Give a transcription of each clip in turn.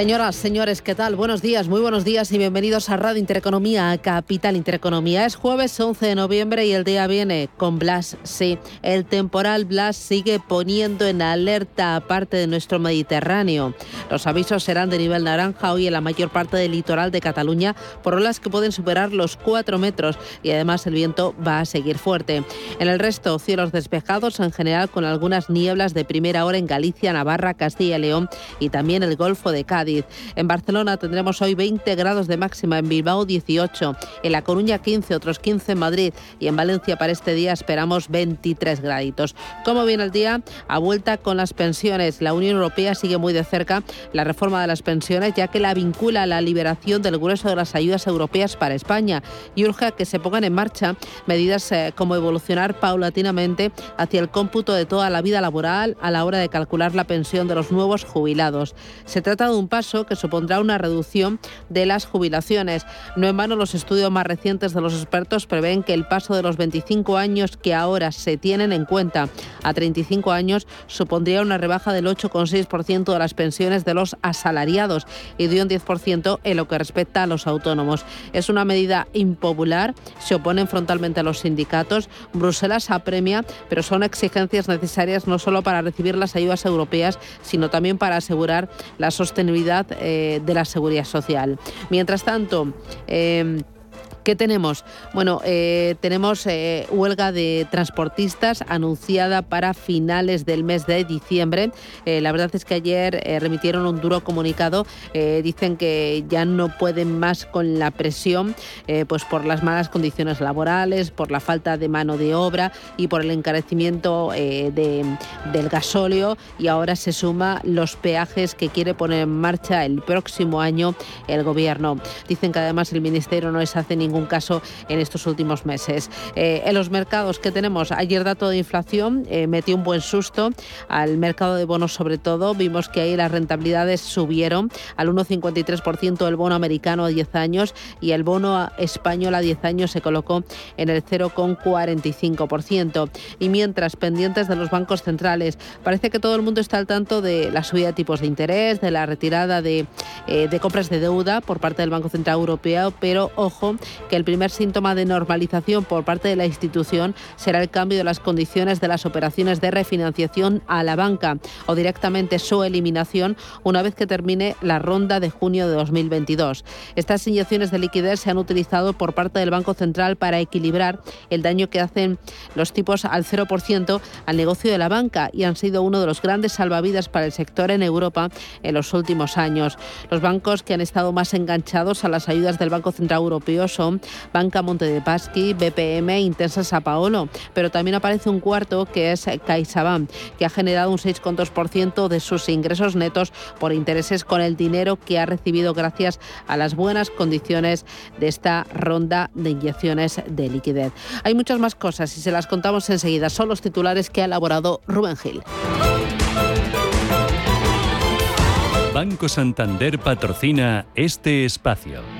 Señoras, señores, ¿qué tal? Buenos días, muy buenos días y bienvenidos a Radio Intereconomía, a Capital Intereconomía. Es jueves 11 de noviembre y el día viene con Blas. Sí, el temporal Blas sigue poniendo en alerta a parte de nuestro Mediterráneo. Los avisos serán de nivel naranja hoy en la mayor parte del litoral de Cataluña por olas que pueden superar los 4 metros y además el viento va a seguir fuerte. En el resto, cielos despejados en general con algunas nieblas de primera hora en Galicia, Navarra, Castilla y León y también el Golfo de Cádiz. En Barcelona tendremos hoy 20 grados de máxima, en Bilbao 18, en La Coruña 15, otros 15 en Madrid y en Valencia para este día esperamos 23 graditos. ¿Cómo viene el día? A vuelta con las pensiones. La Unión Europea sigue muy de cerca la reforma de las pensiones ya que la vincula a la liberación del grueso de las ayudas europeas para España y urge a que se pongan en marcha medidas eh, como evolucionar paulatinamente hacia el cómputo de toda la vida laboral a la hora de calcular la pensión de los nuevos jubilados. Se trata de un paso que supondrá una reducción de las jubilaciones. No en vano, los estudios más recientes de los expertos prevén que el paso de los 25 años que ahora se tienen en cuenta a 35 años supondría una rebaja del 8,6% de las pensiones de los asalariados y de un 10% en lo que respecta a los autónomos. Es una medida impopular, se oponen frontalmente a los sindicatos, Bruselas apremia, pero son exigencias necesarias no solo para recibir las ayudas europeas, sino también para asegurar la sostenibilidad de la seguridad social. Mientras tanto, eh, ¿Qué tenemos? Bueno, eh, tenemos eh, huelga de transportistas anunciada para finales del mes de diciembre. Eh, la verdad es que ayer remitieron un duro comunicado. dicen que ya no pueden más con la presión, pues por las malas condiciones laborales, por la falta de mano de obra y por el encarecimiento del gasóleo. Y ahora se suma los peajes que quiere poner en marcha el próximo año el gobierno. Dicen que además el ministerio no les hace ningún ningún caso en estos últimos meses. Eh, en los mercados que tenemos, ayer dato de inflación eh, metió un buen susto al mercado de bonos sobre todo. Vimos que ahí las rentabilidades subieron al 1,53% el bono americano a 10 años y el bono español a 10 años se colocó en el 0,45%. Y mientras pendientes de los bancos centrales, parece que todo el mundo está al tanto de la subida de tipos de interés, de la retirada de, eh, de compras de deuda por parte del Banco Central Europeo, pero ojo que el primer síntoma de normalización por parte de la institución será el cambio de las condiciones de las operaciones de refinanciación a la banca o directamente su eliminación una vez que termine la ronda de junio de 2022. Estas inyecciones de liquidez se han utilizado por parte del Banco Central para equilibrar el daño que hacen los tipos al 0% al negocio de la banca y han sido uno de los grandes salvavidas para el sector en Europa en los últimos años. Los bancos que han estado más enganchados a las ayudas del Banco Central Europeo son Banca Monte de Paschi, BPM, Intensa Sao Paolo, pero también aparece un cuarto que es CaixaBank, que ha generado un 6,2% de sus ingresos netos por intereses con el dinero que ha recibido gracias a las buenas condiciones de esta ronda de inyecciones de liquidez. Hay muchas más cosas y se las contamos enseguida. Son los titulares que ha elaborado Rubén Gil. Banco Santander patrocina este espacio.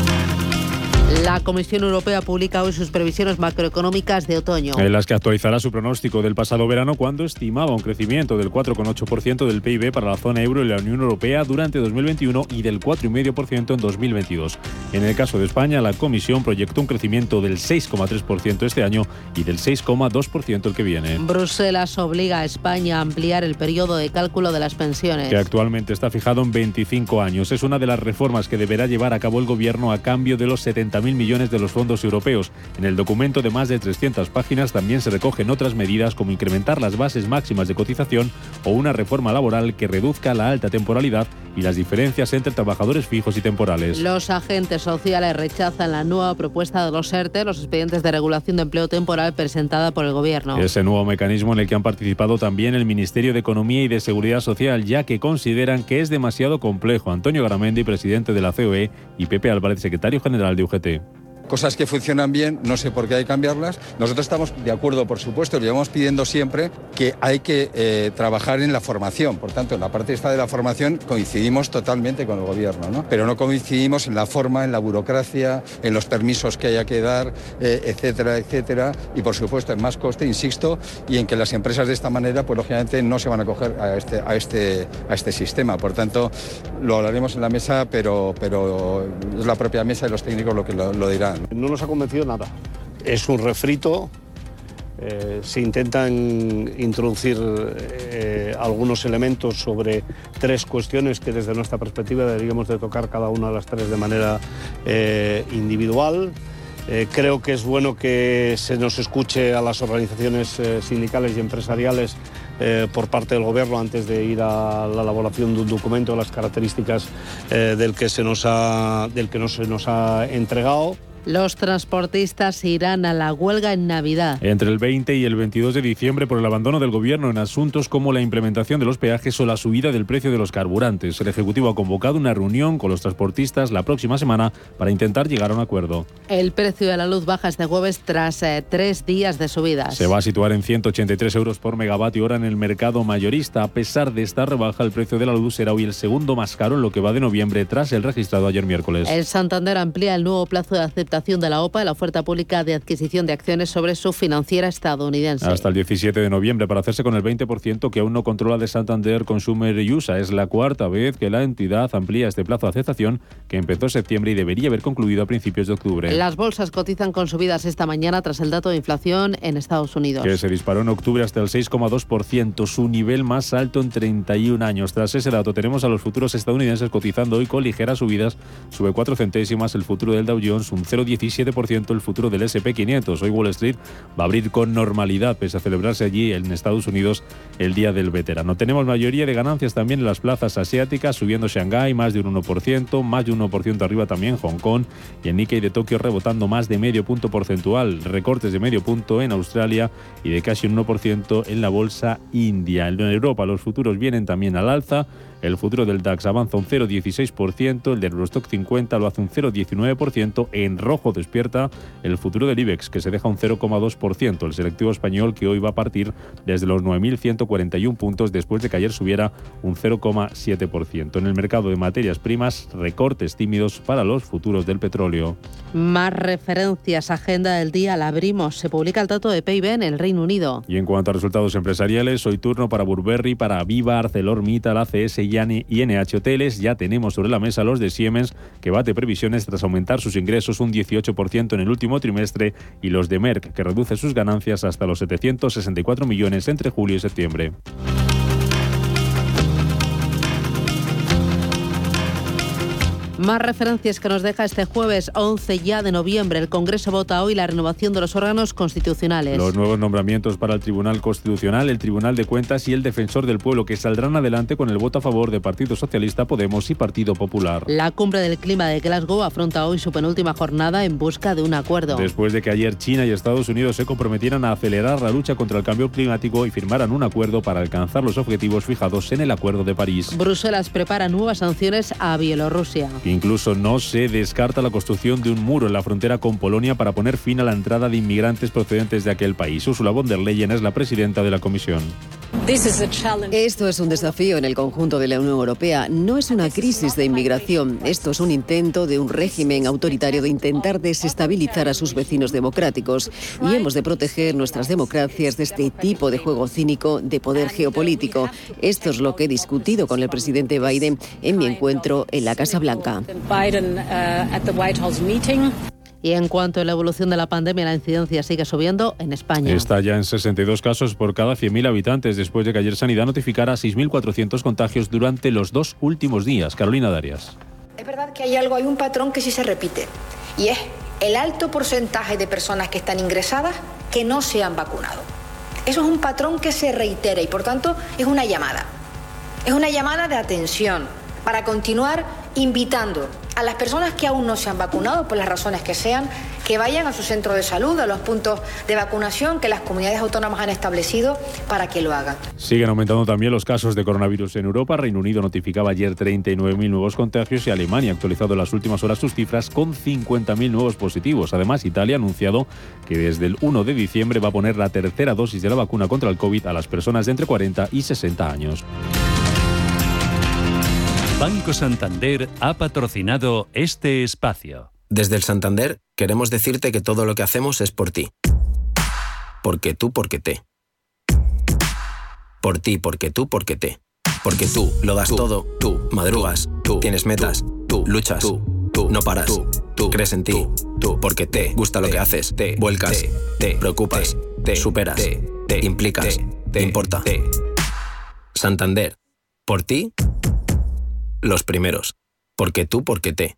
La Comisión Europea publica hoy sus previsiones macroeconómicas de otoño. En las que actualizará su pronóstico del pasado verano cuando estimaba un crecimiento del 4,8% del PIB para la zona euro y la Unión Europea durante 2021 y del 4,5% en 2022. En el caso de España, la Comisión proyectó un crecimiento del 6,3% este año y del 6,2% el que viene. Bruselas obliga a España a ampliar el periodo de cálculo de las pensiones. Que actualmente está fijado en 25 años. Es una de las reformas que deberá llevar a cabo el Gobierno a cambio de los 70 40.000 millones de los fondos europeos. En el documento de más de 300 páginas también se recogen otras medidas como incrementar las bases máximas de cotización o una reforma laboral que reduzca la alta temporalidad y las diferencias entre trabajadores fijos y temporales. Los agentes sociales rechazan la nueva propuesta de los ERTE, los expedientes de regulación de empleo temporal presentada por el Gobierno. Ese nuevo mecanismo en el que han participado también el Ministerio de Economía y de Seguridad Social, ya que consideran que es demasiado complejo. Antonio Garamendi, presidente de la COE, y Pepe Álvarez, secretario general de UGT ты. Cosas que funcionan bien, no sé por qué hay que cambiarlas. Nosotros estamos de acuerdo, por supuesto, lo llevamos pidiendo siempre que hay que eh, trabajar en la formación. Por tanto, en la parte esta de la formación coincidimos totalmente con el gobierno, ¿no? pero no coincidimos en la forma, en la burocracia, en los permisos que haya que dar, eh, etcétera, etcétera. Y por supuesto, en más coste, insisto, y en que las empresas de esta manera, pues lógicamente no se van a acoger a este, a este, a este sistema. Por tanto, lo hablaremos en la mesa, pero, pero es la propia mesa y los técnicos lo que lo dirán. No nos ha convencido nada. Es un refrito. Eh, se intentan introducir eh, algunos elementos sobre tres cuestiones que desde nuestra perspectiva deberíamos de tocar cada una de las tres de manera eh, individual. creo que es bueno que se nos escuche a las organizaciones sindicales y empresariales por parte del Gobierno antes de ir a la elaboración de un documento, las características del que se nos ha, del que no se nos ha entregado. Los transportistas irán a la huelga en Navidad. Entre el 20 y el 22 de diciembre por el abandono del gobierno en asuntos como la implementación de los peajes o la subida del precio de los carburantes. El Ejecutivo ha convocado una reunión con los transportistas la próxima semana para intentar llegar a un acuerdo. El precio de la luz baja este jueves tras eh, tres días de subidas. Se va a situar en 183 euros por megavatio hora en el mercado mayorista. A pesar de esta rebaja, el precio de la luz será hoy el segundo más caro en lo que va de noviembre tras el registrado ayer miércoles. El Santander amplía el nuevo plazo de aceptación de la OPA, la oferta pública de adquisición de acciones sobre su financiera estadounidense. Hasta el 17 de noviembre para hacerse con el 20% que aún no controla de Santander Consumer USA. Es la cuarta vez que la entidad amplía este plazo de aceptación que empezó en septiembre y debería haber concluido a principios de octubre. Las bolsas cotizan con subidas esta mañana tras el dato de inflación en Estados Unidos. Que se disparó en octubre hasta el 6,2%, su nivel más alto en 31 años. Tras ese dato tenemos a los futuros estadounidenses cotizando hoy con ligeras subidas. Sube 4 centésimas el futuro del Dow Jones, un 0 0,17% el futuro del SP500. Hoy Wall Street va a abrir con normalidad, pese a celebrarse allí en Estados Unidos el Día del Veterano. Tenemos mayoría de ganancias también en las plazas asiáticas, subiendo Shanghái más de un 1%, más de un 1% arriba también Hong Kong y en Nikkei de Tokio rebotando más de medio punto porcentual, recortes de medio punto en Australia y de casi un 1% en la bolsa india. En Europa los futuros vienen también al alza. El futuro del DAX avanza un 0,16%, el del Eurostock 50 lo hace un 0,19%, en rojo despierta el futuro del IBEX que se deja un 0,2%, el selectivo español que hoy va a partir desde los 9.141 puntos después de que ayer subiera un 0,7%. En el mercado de materias primas, recortes tímidos para los futuros del petróleo. Más referencias, agenda del día, la abrimos. Se publica el dato de PIB en el Reino Unido. Y en cuanto a resultados empresariales, hoy turno para Burberry, para Viva, ArcelorMittal, ACS y y NH Hoteles, ya tenemos sobre la mesa los de Siemens, que bate previsiones tras aumentar sus ingresos un 18% en el último trimestre, y los de Merck, que reduce sus ganancias hasta los 764 millones entre julio y septiembre. Más referencias que nos deja este jueves 11 ya de noviembre. El Congreso vota hoy la renovación de los órganos constitucionales. Los nuevos nombramientos para el Tribunal Constitucional, el Tribunal de Cuentas y el Defensor del Pueblo que saldrán adelante con el voto a favor de Partido Socialista, Podemos y Partido Popular. La cumbre del clima de Glasgow afronta hoy su penúltima jornada en busca de un acuerdo. Después de que ayer China y Estados Unidos se comprometieran a acelerar la lucha contra el cambio climático y firmaran un acuerdo para alcanzar los objetivos fijados en el Acuerdo de París. Bruselas prepara nuevas sanciones a Bielorrusia. Incluso no se descarta la construcción de un muro en la frontera con Polonia para poner fin a la entrada de inmigrantes procedentes de aquel país. Ursula von der Leyen es la presidenta de la Comisión. Esto es un desafío en el conjunto de la Unión Europea. No es una crisis de inmigración. Esto es un intento de un régimen autoritario de intentar desestabilizar a sus vecinos democráticos. Y hemos de proteger nuestras democracias de este tipo de juego cínico de poder geopolítico. Esto es lo que he discutido con el presidente Biden en mi encuentro en la Casa Blanca. Y en cuanto a la evolución de la pandemia, la incidencia sigue subiendo en España. Está ya en 62 casos por cada 100.000 habitantes, después de que ayer Sanidad notificara 6.400 contagios durante los dos últimos días. Carolina Darias. Es verdad que hay algo, hay un patrón que sí se repite, y es el alto porcentaje de personas que están ingresadas que no se han vacunado. Eso es un patrón que se reitera y por tanto es una llamada. Es una llamada de atención para continuar invitando a las personas que aún no se han vacunado, por las razones que sean, que vayan a su centro de salud, a los puntos de vacunación que las comunidades autónomas han establecido para que lo hagan. Siguen aumentando también los casos de coronavirus en Europa. Reino Unido notificaba ayer 39.000 nuevos contagios y Alemania ha actualizado en las últimas horas sus cifras con 50.000 nuevos positivos. Además, Italia ha anunciado que desde el 1 de diciembre va a poner la tercera dosis de la vacuna contra el COVID a las personas de entre 40 y 60 años. Banco Santander ha patrocinado este espacio. Desde el Santander queremos decirte que todo lo que hacemos es por ti. Porque tú, porque te. Por ti, porque tú, porque te. Porque tú lo das todo, tú madrugas, tú tienes metas, tú luchas, tú no paras, tú crees en ti, tú porque te gusta lo que haces, te vuelcas, te preocupas, te superas, te implicas, te importa. Santander, por ti los primeros. Porque tú, porque te.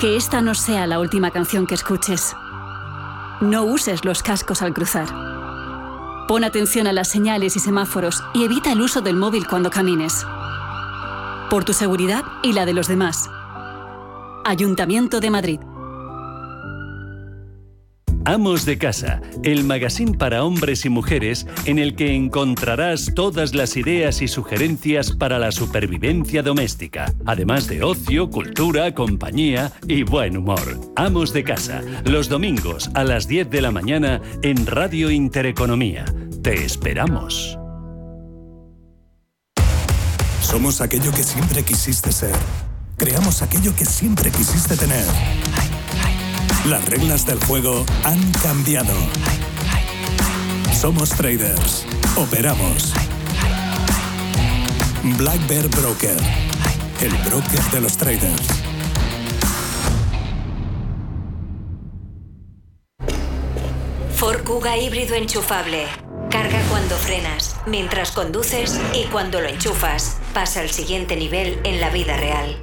Que esta no sea la última canción que escuches. No uses los cascos al cruzar. Pon atención a las señales y semáforos y evita el uso del móvil cuando camines. Por tu seguridad y la de los demás. Ayuntamiento de Madrid. Amos de Casa, el magazine para hombres y mujeres en el que encontrarás todas las ideas y sugerencias para la supervivencia doméstica, además de ocio, cultura, compañía y buen humor. Amos de Casa, los domingos a las 10 de la mañana en Radio Intereconomía. Te esperamos. Somos aquello que siempre quisiste ser. Creamos aquello que siempre quisiste tener. Las reglas del juego han cambiado. Somos traders. Operamos. Black Bear Broker. El broker de los traders. Ford híbrido enchufable. Carga cuando frenas, mientras conduces y cuando lo enchufas. Pasa al siguiente nivel en la vida real.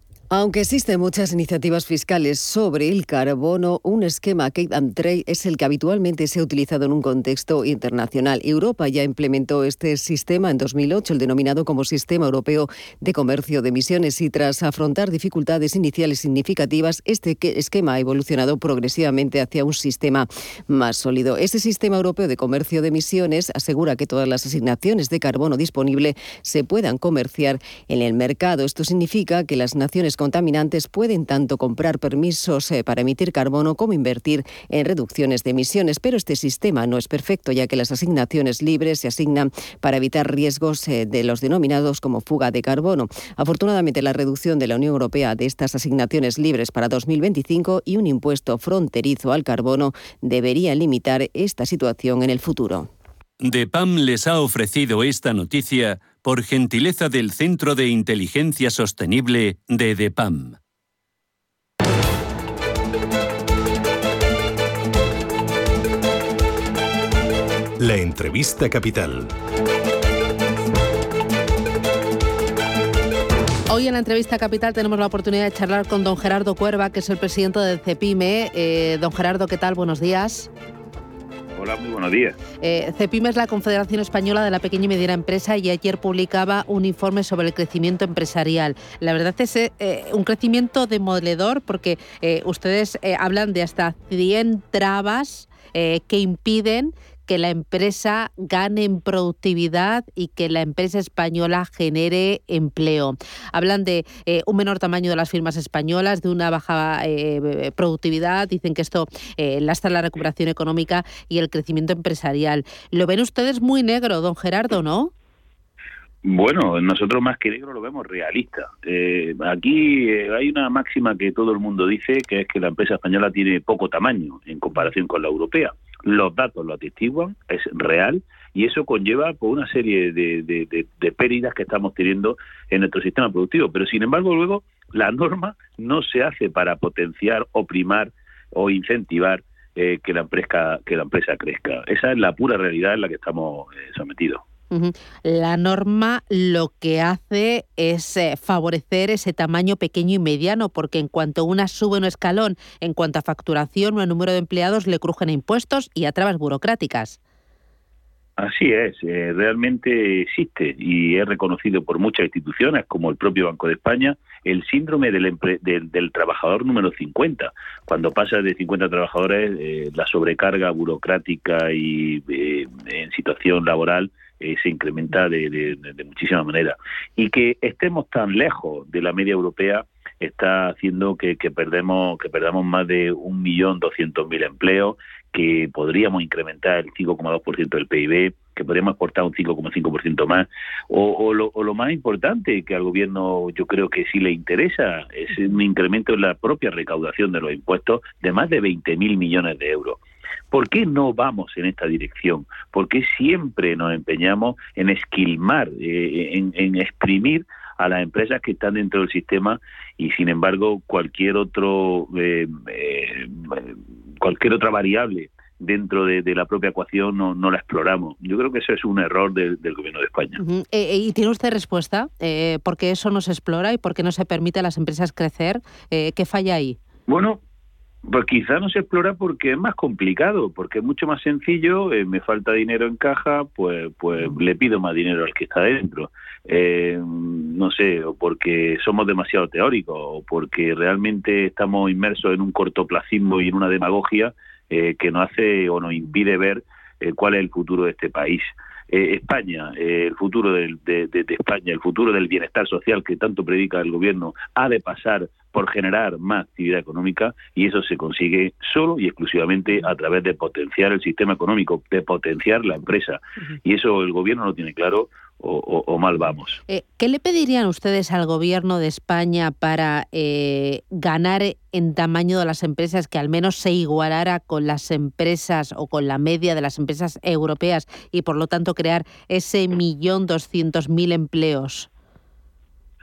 Aunque existen muchas iniciativas fiscales sobre el carbono, un esquema Cape and Trade es el que habitualmente se ha utilizado en un contexto internacional. Europa ya implementó este sistema en 2008, el denominado como Sistema Europeo de Comercio de Emisiones, y tras afrontar dificultades iniciales significativas, este esquema ha evolucionado progresivamente hacia un sistema más sólido. Este Sistema Europeo de Comercio de Emisiones asegura que todas las asignaciones de carbono disponible se puedan comerciar en el mercado. Esto significa que las naciones contaminantes pueden tanto comprar permisos eh, para emitir carbono como invertir en reducciones de emisiones, pero este sistema no es perfecto ya que las asignaciones libres se asignan para evitar riesgos eh, de los denominados como fuga de carbono. Afortunadamente, la reducción de la Unión Europea de estas asignaciones libres para 2025 y un impuesto fronterizo al carbono deberían limitar esta situación en el futuro. DEPAM les ha ofrecido esta noticia por gentileza del Centro de Inteligencia Sostenible de DEPAM. La entrevista capital. Hoy en la entrevista capital tenemos la oportunidad de charlar con don Gerardo Cuerva, que es el presidente del CEPIME. Eh, don Gerardo, ¿qué tal? Buenos días. Hola, muy buenos días. Eh, es la Confederación Española de la Pequeña y Mediana Empresa y ayer publicaba un informe sobre el crecimiento empresarial. La verdad es eh, un crecimiento demoledor porque eh, ustedes eh, hablan de hasta 100 trabas que impiden que la empresa gane en productividad y que la empresa española genere empleo. Hablan de eh, un menor tamaño de las firmas españolas, de una baja eh, productividad, dicen que esto eh, lastra la recuperación económica y el crecimiento empresarial. Lo ven ustedes muy negro, don Gerardo, ¿no? Bueno, nosotros más que negro lo vemos realista. Eh, aquí hay una máxima que todo el mundo dice, que es que la empresa española tiene poco tamaño en comparación con la europea. Los datos lo atestiguan, es real, y eso conlleva por una serie de, de, pérdidas que estamos teniendo en nuestro sistema productivo. Pero, sin embargo, luego la norma no se hace para potenciar o primar o incentivar eh, que, la empresa, que la empresa crezca. Esa es la pura realidad en la que estamos sometidos. La norma lo que hace es eh, favorecer ese tamaño pequeño y mediano, porque en cuanto una sube un escalón, en cuanto a facturación o a número de empleados, le crujen impuestos y a trabas burocráticas. Así es, eh, realmente existe y es reconocido por muchas instituciones, como el propio Banco de España, el síndrome del, del, trabajador número 50. Cuando pasa de 50 trabajadores, eh, la sobrecarga burocrática y en situación laboral eh, se incrementa de, de, muchísima manera. Y que estemos tan lejos de la media europea está haciendo que, perdemos que perdamos más de 1.200.000 empleos, que podríamos incrementar el 5,2% del PIB, que podríamos exportar un 5,5% más, o, o, lo, o lo más importante que al gobierno yo creo que sí le interesa es un incremento en la propia recaudación de los impuestos de más de 20.000 millones de euros. ¿Por qué no vamos en esta dirección? ¿Por qué siempre nos empeñamos en esquilmar, eh, en, exprimir a las empresas que están dentro del sistema y sin embargo cualquier otro eh, eh, cualquier otra variable dentro de, la propia ecuación no, la exploramos. Yo creo que eso es un error del gobierno de España. ¿Y tiene usted respuesta? ¿Por qué eso no se explora y por qué no se permite a las empresas crecer? ¿Qué falla ahí? Bueno, pues quizá no se explora porque es más complicado, porque es mucho más sencillo, eh, me falta dinero en caja, pues pues le pido más dinero al que está dentro. Eh, no sé, o porque somos demasiado teóricos, o porque realmente estamos inmersos en un cortoplacismo y en una demagogia eh, que nos hace o nos impide ver cuál es el futuro de este país. España, el futuro de, de, España, el futuro del bienestar social que tanto predica el gobierno, ha de pasar por generar más actividad económica y eso se consigue solo y exclusivamente a través de potenciar el sistema económico, de potenciar la empresa. Y eso el gobierno no tiene claro o, mal vamos. Eh, ¿Qué le pedirían ustedes al gobierno de España para eh, ganar en tamaño de las empresas que al menos se igualara con las empresas o con la media de las empresas europeas y por lo tanto crear ese millón doscientos mil empleos?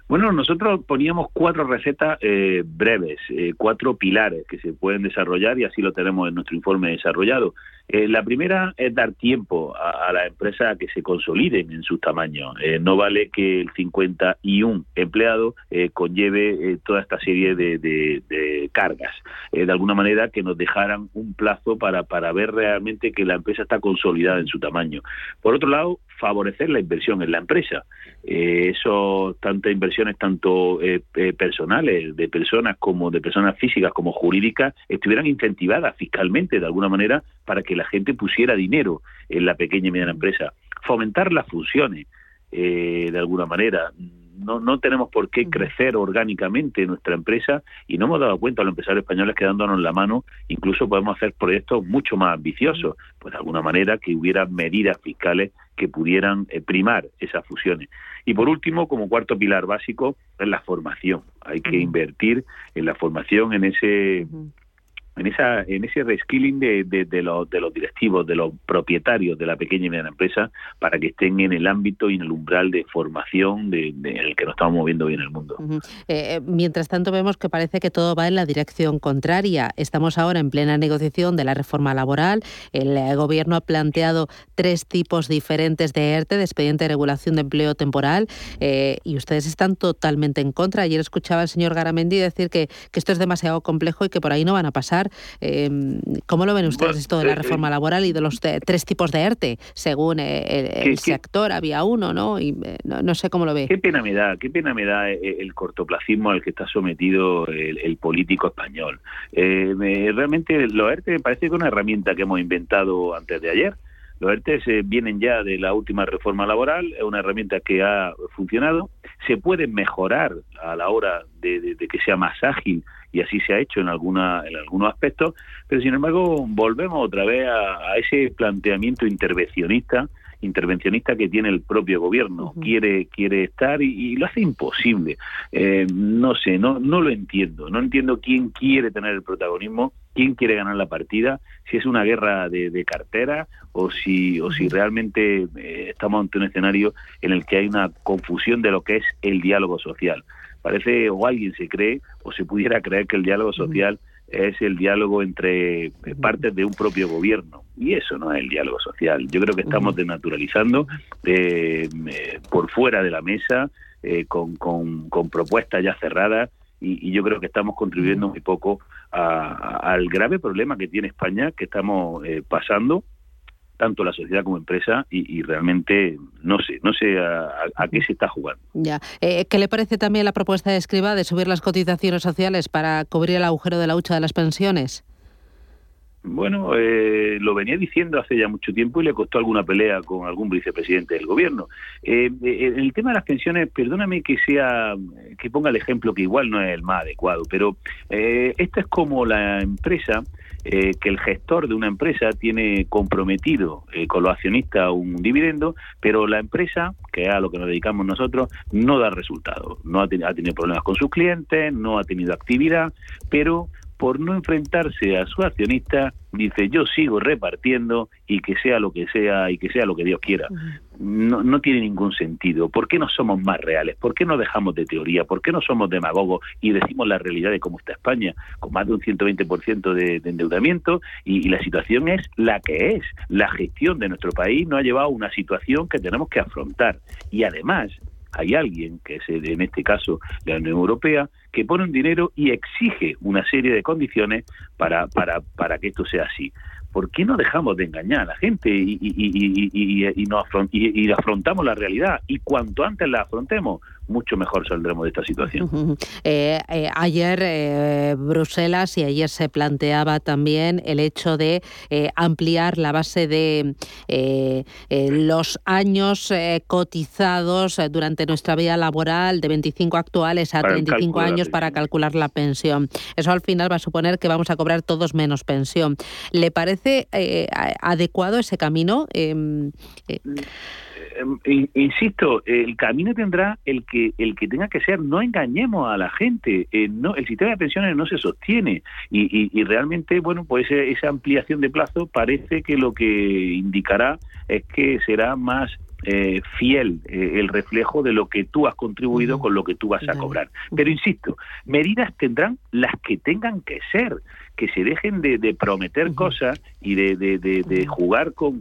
Bueno, nosotros poníamos cuatro recetas eh, breves, eh, cuatro pilares que se pueden desarrollar y así lo tenemos en nuestro informe desarrollado. Eh, la primera es dar tiempo a, la empresa a que se consoliden en su tamaño. no vale que el 51 empleado conlleve toda esta serie de, cargas. de alguna manera que nos dejaran un plazo para, para ver realmente que la empresa está consolidada en su tamaño. Por otro lado, favorecer la inversión en la empresa. eso, tanta inversión tanto eh, eh, personales de personas como de personas físicas como jurídicas estuvieran incentivadas fiscalmente de alguna manera para que la gente pusiera dinero en la pequeña y mediana empresa. Fomentar las funciones eh, de alguna manera. No, no tenemos por qué crecer orgánicamente nuestra empresa y no hemos dado cuenta a los empresarios españoles que dándonos la mano incluso podemos hacer proyectos mucho más ambiciosos, pues de alguna manera que hubiera medidas fiscales que pudieran primar esas fusiones. Y por último, como cuarto pilar básico, es la formación. Hay que invertir en la formación, en ese en esa en ese reskilling de, de, los, directivos, de los propietarios de la pequeña y mediana empresa, para que estén en el ámbito y en el umbral de formación de, en el que nos estamos moviendo hoy en el mundo. Eh, eh, mientras tanto, vemos que parece que todo va en la dirección contraria. Estamos ahora en plena negociación de la reforma laboral. El eh, Gobierno ha planteado tres tipos diferentes de ERTE, de expediente de regulación de empleo temporal, y ustedes están totalmente en contra. Ayer escuchaba al señor Garamendi decir que, que esto es demasiado complejo y que por ahí no van a pasar. Em, ¿Cómo lo ven ustedes esto de la reforma laboral y de los tres tipos de ERTE? Según el, sector había uno, ¿no? Y no, sé cómo lo ve. Qué pena me da, qué pena me da el cortoplacismo al que está sometido el, político español. realmente los ERTE me parece que es una herramienta que hemos inventado antes de ayer los ERTES eh, vienen ya de la última reforma laboral, es una herramienta que ha funcionado, se puede mejorar a la hora de, que sea más ágil y así se ha hecho en, alguna, en algunos aspectos, pero sin embargo volvemos otra vez a ese planteamiento intervencionista intervencionista que tiene el propio gobierno. Quiere quiere estar y, lo hace imposible. Eh, no sé, no no lo entiendo. No entiendo quién quiere tener el protagonismo, quién quiere ganar la partida, si es una guerra de, cartera o si o si realmente eh, estamos ante un escenario en el que hay una confusión de lo que es el diálogo social. Parece o alguien se cree o se pudiera creer que el diálogo social es el diálogo entre eh, partes de un propio gobierno. Y eso no es el diálogo social. Yo creo que estamos desnaturalizando eh, eh, por fuera de la mesa, con, con, propuestas ya cerradas, y, yo creo que estamos contribuyendo muy poco al grave problema que tiene España, que estamos pasando tanto la sociedad como empresa y, realmente no sé, no sé a, qué se está jugando. Ya. Eh, ¿Qué le parece también la propuesta de Escriba de subir las cotizaciones sociales para cubrir el agujero de la hucha de las pensiones? Bueno, eh, lo venía diciendo hace ya mucho tiempo y le costó alguna pelea con algún vicepresidente del gobierno. Eh, eh el tema de las pensiones, perdóname que sea, que ponga el ejemplo que igual no es el más adecuado, pero eh, esto es como la empresa eh, que el gestor de una empresa tiene comprometido eh, con los accionistas un dividendo, pero la empresa, que es a lo que nos dedicamos nosotros, no da resultados. No ha, ha tenido problemas con sus clientes, no ha tenido actividad, pero por no enfrentarse a su accionista, dice yo sigo repartiendo y que sea lo que sea y que sea lo que Dios quiera. No, no tiene ningún sentido. ¿Por qué no somos más reales? ¿Por qué no dejamos de teoría? ¿Por qué no somos demagogos y decimos la realidad de cómo está España, con más de un 120% de, de endeudamiento? Y, y la situación es la que es. La gestión de nuestro país nos ha llevado a una situación que tenemos que afrontar. Y además, hay alguien, que es en este caso la Unión Europea, que pone un dinero y exige una serie de condiciones para, para, para que esto sea así. ¿Por qué no dejamos de engañar a la gente y, y, y, y, y afrontamos la realidad? Y cuanto antes la afrontemos, mucho mejor saldremos de esta situación. Eh, eh, ayer eh, Bruselas y ayer se planteaba también el hecho de ampliar la base de los años cotizados durante nuestra vida laboral de 25 actuales a 35 años para calcular la pensión. Eso al final va a suponer que vamos a cobrar todos menos pensión. ¿Le parece adecuado ese camino? Em, Em, insisto, el camino tendrá el que el que tenga que ser. No engañemos a la gente. Eh, no, el sistema de pensiones no se sostiene y, y, realmente, bueno, pues esa ampliación de plazo parece que lo que indicará es que será más eh, fiel eh, el reflejo de lo que tú has contribuido con lo que tú vas a cobrar. Pero insisto, medidas tendrán las que tengan que ser que se dejen de, prometer cosas y de, jugar con,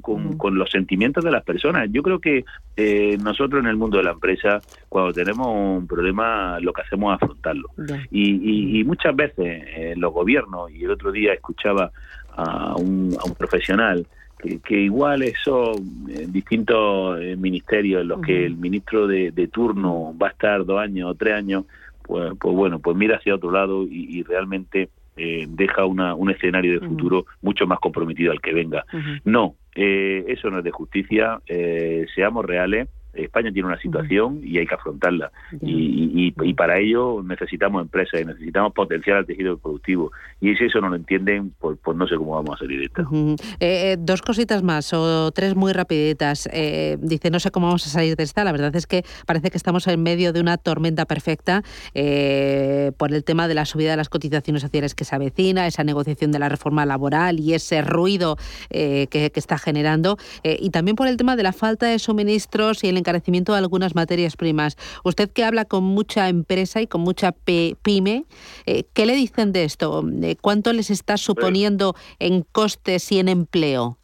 los sentimientos de las personas. Yo creo que eh, nosotros en el mundo de la empresa, cuando tenemos un problema, lo que hacemos es afrontarlo. Y, muchas veces eh, los gobiernos, y el otro día escuchaba a un, profesional, que, igual son eh, distintos ministerios en los que el ministro de, turno va a estar dos años o tres años, pues, pues bueno, pues mira hacia otro lado y realmente eh, deja una, un escenario de futuro mucho más comprometido al que venga. No, eh, eso no es de justicia, eh, seamos reales, España tiene una situación y hay que afrontarla. Y, para ello necesitamos empresas y necesitamos potenciar el tejido productivo. Y si eso no lo entienden, pues, pues no sé cómo vamos a salir de esto. Eh, eh, dos cositas más, o tres muy rapiditas. Eh, dice, no sé cómo vamos a salir de esta. La verdad es que parece que estamos en medio de una tormenta perfecta por el tema de la subida de las cotizaciones sociales que se avecina, esa negociación de la reforma laboral y ese ruido que, que, está generando. y también por el tema de la falta de suministros y el encarecimiento de algunas materias primas. Usted que habla con mucha empresa y con mucha pyme, eh, ¿qué le dicen de esto? Eh, ¿Cuánto les está suponiendo en costes y en empleo?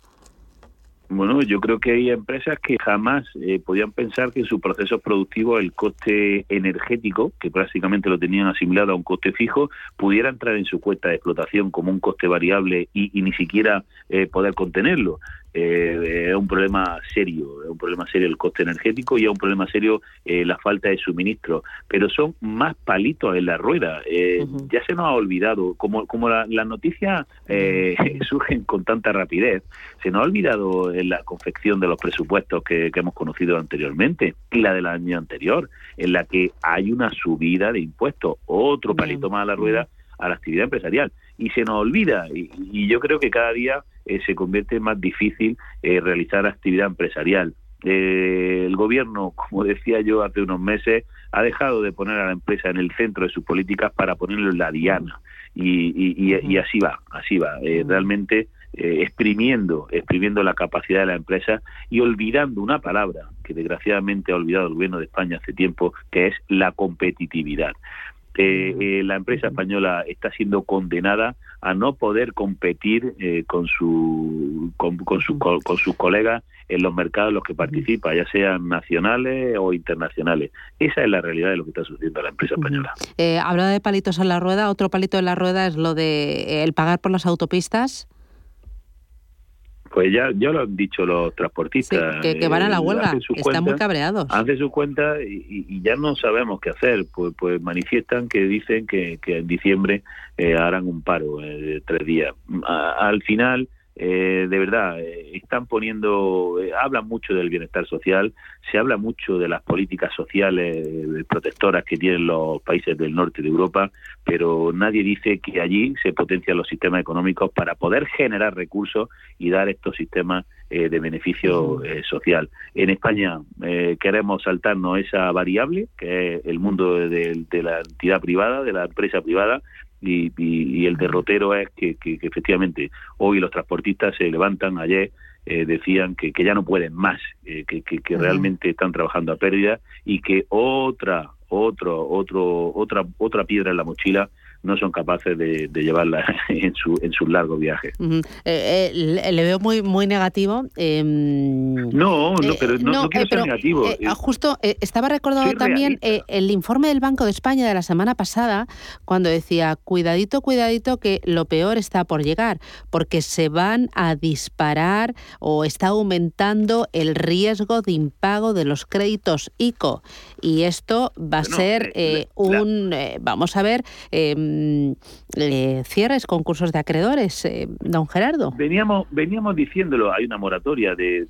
Bueno, yo creo que hay empresas que jamás eh, podían pensar que en sus procesos productivos el coste energético, que prácticamente lo tenían asimilado a un coste fijo, pudiera entrar en su cuenta de explotación como un coste variable y, ni siquiera eh, poder contenerlo eh, es un problema serio, es un problema serio el coste energético y es un problema serio eh, la falta de suministro, pero son más palitos en la rueda. Eh, ya se nos ha olvidado, como, como las noticias eh, surgen con tanta rapidez, se nos ha olvidado en la confección de los presupuestos que, que hemos conocido anteriormente y la del año anterior, en la que hay una subida de impuestos, otro palito más a la rueda a la actividad empresarial y se nos olvida y, yo creo que cada día eh, se convierte más difícil eh, realizar actividad empresarial. Eh, el gobierno, como decía yo hace unos meses, ha dejado de poner a la empresa en el centro de sus políticas para ponerlo en la diana y, y, así va, así va. realmente exprimiendo, exprimiendo la capacidad de la empresa y olvidando una palabra que desgraciadamente ha olvidado el gobierno de España hace tiempo, que es la competitividad. Eh, eh, la empresa española está siendo condenada a no poder competir eh, con, su, con, su, con, sus colegas en los mercados en los que participa, ya sean nacionales o internacionales. Esa es la realidad de lo que está sucediendo a la empresa española. Eh, hablaba de palitos en la rueda, otro palito en la rueda es lo de el pagar por las autopistas. Pues ya, ya lo han dicho los transportistas. que, van a la eh, huelga, están muy cabreados. Hacen su cuenta y, ya no sabemos qué hacer. Pues, pues manifiestan que dicen que, que en diciembre eh, harán un paro eh, de tres días. al final eh, de verdad, eh, están poniendo, eh, hablan mucho del bienestar social, se habla mucho de las políticas sociales protectoras que tienen los países del norte de Europa, pero nadie dice que allí se potencian los sistemas económicos para poder generar recursos y dar estos sistemas de beneficio social. En España queremos saltarnos esa variable, que es el mundo de la entidad privada, de la empresa privada, y, el derrotero es que, efectivamente hoy los transportistas se levantan. Ayer eh, decían que, ya no pueden más, eh, que, que, realmente están trabajando a pérdida y que otra, otro, otro, otra, otra piedra en la mochila no son capaces de, llevarla en su en sus largos viajes. Eh, le veo muy muy negativo. Em, no, no, pero no, quiero ser negativo. justo estaba recordando también el informe del Banco de España de la semana pasada cuando decía cuidadito, cuidadito que lo peor está por llegar porque se van a disparar o está aumentando el riesgo de impago de los créditos ICO y esto va a ser un vamos a ver em, eh, cierres, concursos de acreedores, eh, don Gerardo. Veníamos, veníamos diciéndolo, hay una moratoria de,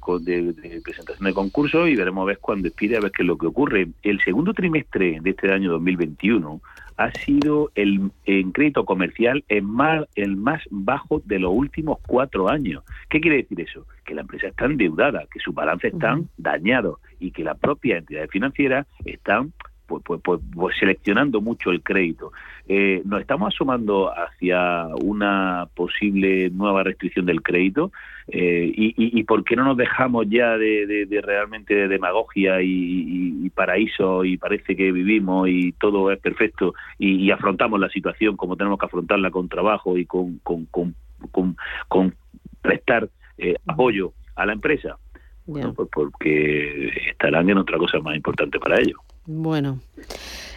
presentación de concursos y veremos a ver cuándo expire, a ver qué es lo que ocurre. El segundo trimestre de este año 2021 ha sido el en crédito comercial el más, el más bajo de los últimos cuatro años. ¿Qué quiere decir eso? Que la empresa está endeudada, que sus balances están dañados y que la propia entidad financiera están pues, pues, seleccionando mucho el crédito. Eh, nos estamos asomando hacia una posible nueva restricción del crédito eh, y, y, por qué no nos dejamos ya de, realmente de demagogia y, paraíso y parece que vivimos y todo es perfecto y, afrontamos la situación como tenemos que afrontarla con trabajo y con, con, con, prestar eh, apoyo a la empresa. Bueno, pues porque estarán en otra cosa más importante para ellos. Bueno,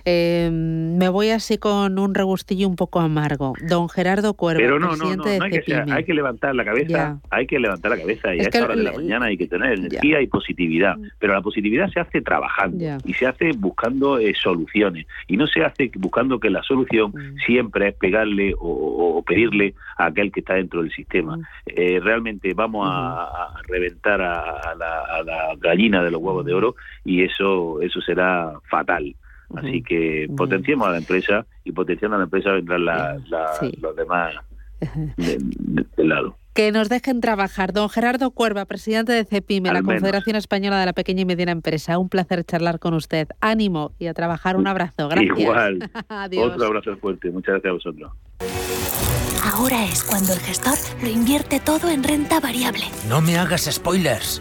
eh, me voy así con un regustillo un poco amargo. Don Gerardo Cuervo, Pero no, no, no, hay, que hay, que levantar la cabeza, hay que levantar la cabeza y a esta hora de la mañana hay que tener energía y positividad. Mm. Pero la positividad se hace trabajando y se hace buscando eh, soluciones y no se hace buscando que la solución mm. siempre es pegarle o, pedirle a aquel que está dentro del sistema. Mm. Eh, realmente vamos a, reventar a, la, a la gallina de los huevos de oro y eso, eso será fatal. Así que potenciemos a la empresa y potenciando a la empresa vendrán los demás del lado. Que nos dejen trabajar. Don Gerardo Cuerva, presidente de CEPIME, la Confederación Española de la Pequeña y Mediana Empresa. Un placer charlar con usted. Ánimo y a trabajar. Un abrazo. Gracias. Igual. Otro abrazo fuerte. Muchas gracias a vosotros. Ahora es cuando el gestor lo invierte todo en renta variable. No me hagas spoilers.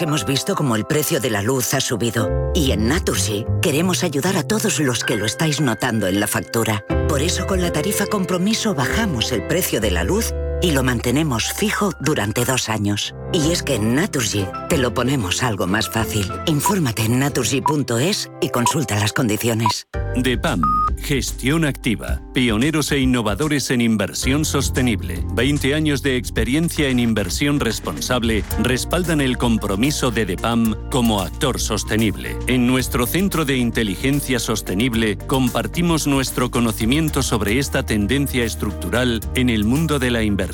Hemos visto cómo el precio de la luz ha subido. Y en Naturgy queremos ayudar a todos los que lo estáis notando en la factura. Por eso con la tarifa compromiso bajamos el precio de la luz y lo mantenemos fijo durante dos años. Y es que en Naturgy te lo ponemos algo más fácil. Infórmate en naturgy.es y consulta las condiciones. DEPAM, gestión activa, pioneros e innovadores en inversión sostenible. 20 años de experiencia en inversión responsable respaldan el compromiso de DEPAM como actor sostenible. En nuestro Centro de Inteligencia Sostenible compartimos nuestro conocimiento sobre esta tendencia estructural en el mundo de la inversión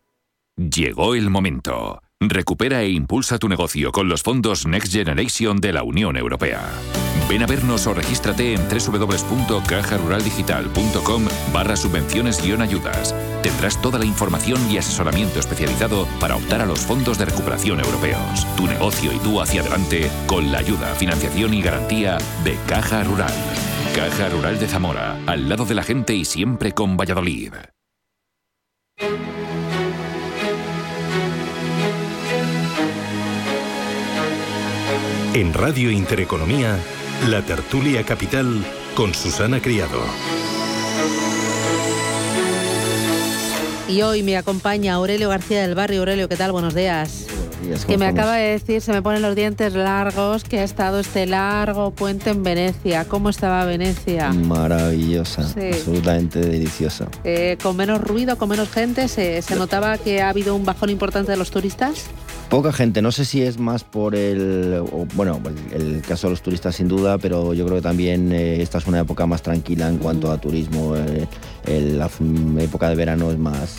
Llegó el momento. Recupera e impulsa tu negocio con los fondos Next Generation de la Unión Europea. Ven a vernos o regístrate en www.cajaruraldigital.com barra subvenciones-ayudas. Tendrás toda la información y asesoramiento especializado para optar a los fondos de recuperación europeos. Tu negocio y tú hacia adelante con la ayuda, financiación y garantía de Caja Rural. Caja Rural de Zamora, al lado de la gente y siempre con Valladolid. En Radio Intereconomía, la tertulia capital con Susana Criado. Y hoy me acompaña Aurelio García del Barrio. Aurelio, ¿qué tal? Buenos días. Que me acaba de decir, se me ponen los dientes largos, que ha estado este largo puente en Venecia. ¿Cómo estaba Venecia? Maravillosa, absolutamente deliciosa. Eh, ¿Con menos ruido, con menos gente? ¿Se, ¿Se notaba que ha habido un bajón importante de los turistas? Poca gente, no sé si es más por el, bueno, el, caso de los turistas sin duda, pero yo creo que también eh, esta es una época más tranquila en cuanto a turismo. Eh, la época de verano es más,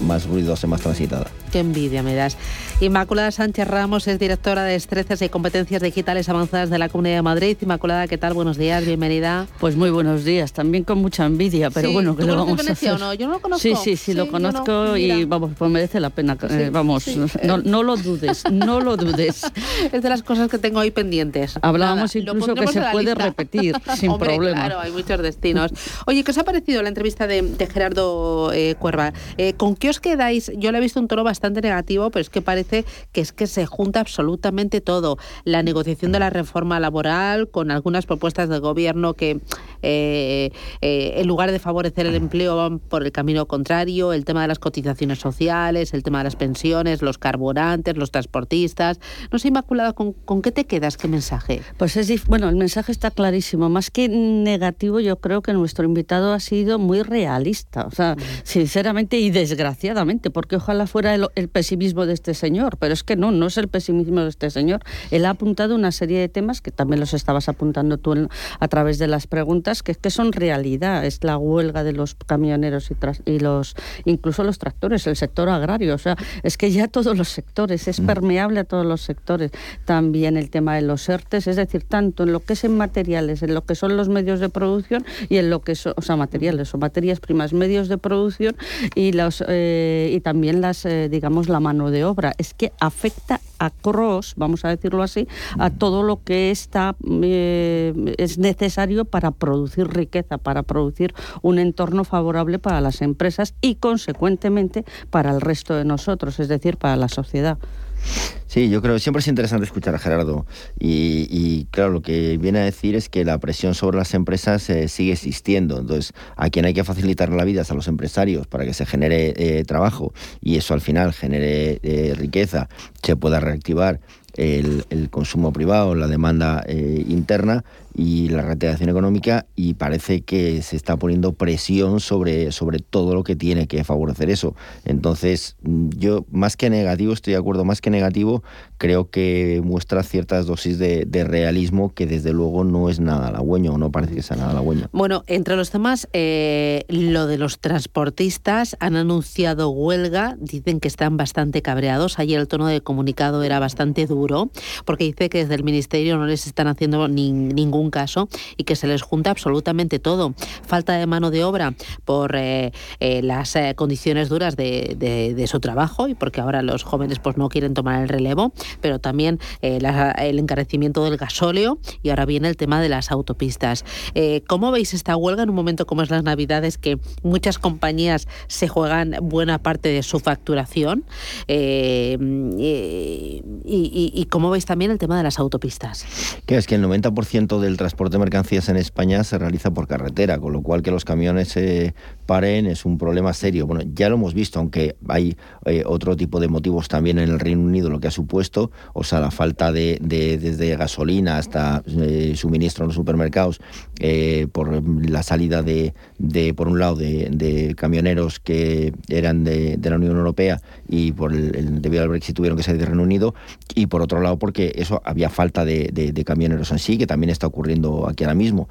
más ruidosa, más transitada. Qué envidia me das. Inmaculada Sánchez Ramos es directora de Destrezas y Competencias Digitales Avanzadas de la Comunidad de Madrid. Inmaculada, ¿qué tal? Buenos días, bienvenida. Pues muy buenos días, también con mucha envidia, pero bueno, que lo vamos Venecia a hacer? o no? Yo no lo conozco. Sí, sí, sí, lo conozco y vamos, pues merece la pena. Eh, vamos, no, no, lo dudes, no lo dudes. es de las cosas que tengo ahí pendientes. Hablábamos incluso que se puede repetir sin problema. Claro, hay muchos destinos. Oye, ¿qué os ha parecido la entrevista de, Gerardo eh, Cuerva? Eh, ¿Con qué os quedáis? Yo le he visto un tono bastante negativo, pero es que parece que es que se junta absolutamente todo. La negociación de la reforma laboral con algunas propuestas del gobierno que eh, eh, en lugar de favorecer el empleo van por el camino contrario, el tema de las cotizaciones sociales, el tema de las pensiones, los carburantes, los transportistas. No sé, Inmaculada, ¿con, con qué te quedas? ¿Qué mensaje? Pues es, bueno, el mensaje está clarísimo. Más que negativo, yo creo que nuestro invitado ha sido muy realista. O sea, sinceramente y desgraciadamente, porque ojalá fuera el, el pesimismo de este señor, pero es que no, no es el pesimismo de este señor. Él ha apuntado una serie de temas que también los estabas apuntando tú a través de las preguntas, que, que son realidad. Es la huelga de los camioneros y, y los incluso los tractores, el sector agrario. O sea, es que ya todos los sectores, es mm. permeable a todos los sectores. También el tema de los ERTES, es decir, tanto en lo que es en materiales, en lo que son los medios de producción y en lo que son, o sea, materiales o materias primas, medios de producción y los eh, y también las, eh, digamos, la mano de obra. Es que afecta a cross, vamos a decirlo así, a todo lo que está eh, es necesario para producir riqueza, para producir un entorno favorable para las empresas y consecuentemente para el resto de nosotros, es decir, para la sociedad. Sí, yo creo que siempre es interesante escuchar a Gerardo y, claro, lo que viene a decir es que la presión sobre las empresas eh, sigue existiendo. Entonces, a quien hay que facilitar la vida es a los empresarios para que se genere eh, trabajo y eso al final genere eh, riqueza, se pueda reactivar el, consumo privado, la demanda interna y la reactivación económica y parece que se está poniendo presión sobre, sobre todo lo que tiene que favorecer eso. Entonces, yo más que negativo, estoy de acuerdo, más que negativo, creo que muestra ciertas dosis de, realismo que desde luego no es nada halagüeño, o no parece que sea nada halagüeño. Bueno, entre los temas, eh, lo de los transportistas han anunciado huelga, dicen que están bastante cabreados. Ayer el tono de comunicado era bastante duro, porque dice que desde el Ministerio no les están haciendo ningún caso y que se les junta absolutamente todo. Falta de mano de obra por eh, eh, las eh, condiciones duras de, su trabajo y porque ahora los jóvenes pues no quieren tomar el relevo, pero también el encarecimiento del gasóleo y ahora viene el tema de las autopistas. ¿Cómo veis esta huelga en un momento como es las Navidades que muchas compañías se juegan buena parte de su facturación? Y, y, cómo veis también el tema de las autopistas? Que es que el 90% del transporte de mercancías en España se realiza por carretera, con lo cual que los camiones se paren es un problema serio. Bueno, ya lo hemos visto, aunque hay eh, otro tipo de motivos también en el Reino Unido, lo que ha supuesto, o sea, la falta de, desde gasolina hasta eh, suministro en los supermercados, eh, por la salida de, de por un lado, de, camioneros que eran de, la Unión Europea y por el, debido al Brexit tuvieron que salir del Reino Unido, y por otro lado porque eso había falta de, camioneros en sí, que también está ocurriendo aquí ahora mismo.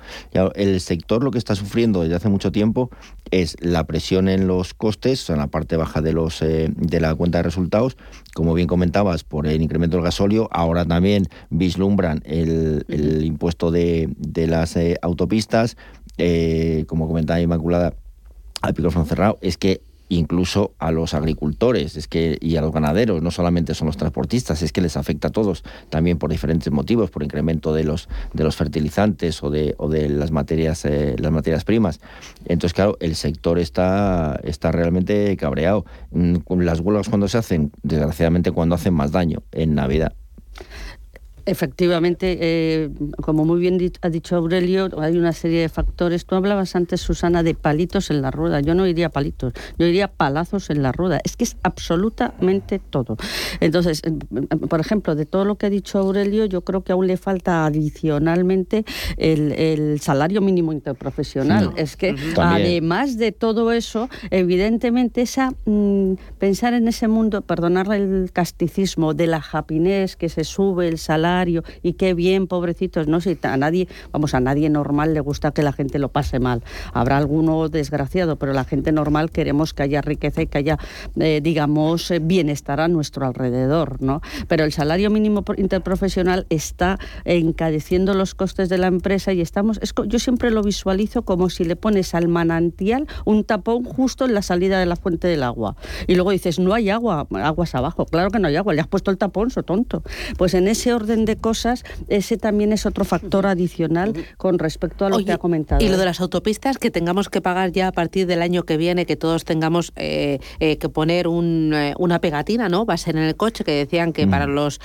El sector lo que está sufriendo desde hace mucho tiempo es la presión en los costes, en la parte baja de, los, eh, de la cuenta de resultados, como bien comentabas, por el incremento del gasóleo, ahora también vislumbran el, impuesto de, las eh, autopistas, eh, como comentaba Inmaculada al micrófono cerrado, es que incluso a los agricultores es que, y a los ganaderos, no solamente son los transportistas, es que les afecta a todos, también por diferentes motivos, por incremento de los, de los fertilizantes o de, o de las, materias, eh, las materias primas. Entonces, claro, el sector está, está realmente cabreado. Mm, las huelgas cuando se hacen, desgraciadamente cuando hacen más daño, en Navidad. Efectivamente, eh, como muy bien ha dicho Aurelio, hay una serie de factores. Tú hablabas antes, Susana, de palitos en la rueda. Yo no diría palitos, yo diría palazos en la rueda. Es que es absolutamente todo. Entonces, eh, por ejemplo, de todo lo que ha dicho Aurelio, yo creo que aún le falta adicionalmente el, salario mínimo interprofesional. Es que además de todo eso, evidentemente, esa mm, pensar en ese mundo, perdonar el casticismo de la happiness que se sube el salario y qué bien, pobrecitos, no sé, a nadie, vamos, a nadie normal le gusta que la gente lo pase mal. Habrá alguno desgraciado, pero la gente normal queremos que haya riqueza y que haya, eh, digamos, eh, bienestar a nuestro alrededor, ¿no? Pero el salario mínimo interprofesional está encareciendo los costes de la empresa y estamos, yo siempre lo visualizo como si le pones al manantial un tapón justo en la salida de la fuente del agua. Y luego dices, no hay agua, aguas abajo. Claro que no hay agua, le has puesto el tapón, so tonto. Pues en ese orden de cosas, ese también es otro factor adicional con respecto a lo que ha comentado. Y lo de las autopistas, que tengamos que pagar ya a partir del año que viene, que todos tengamos eh, eh, que poner eh, una pegatina, ¿no? Va a ser en el coche, que decían que para los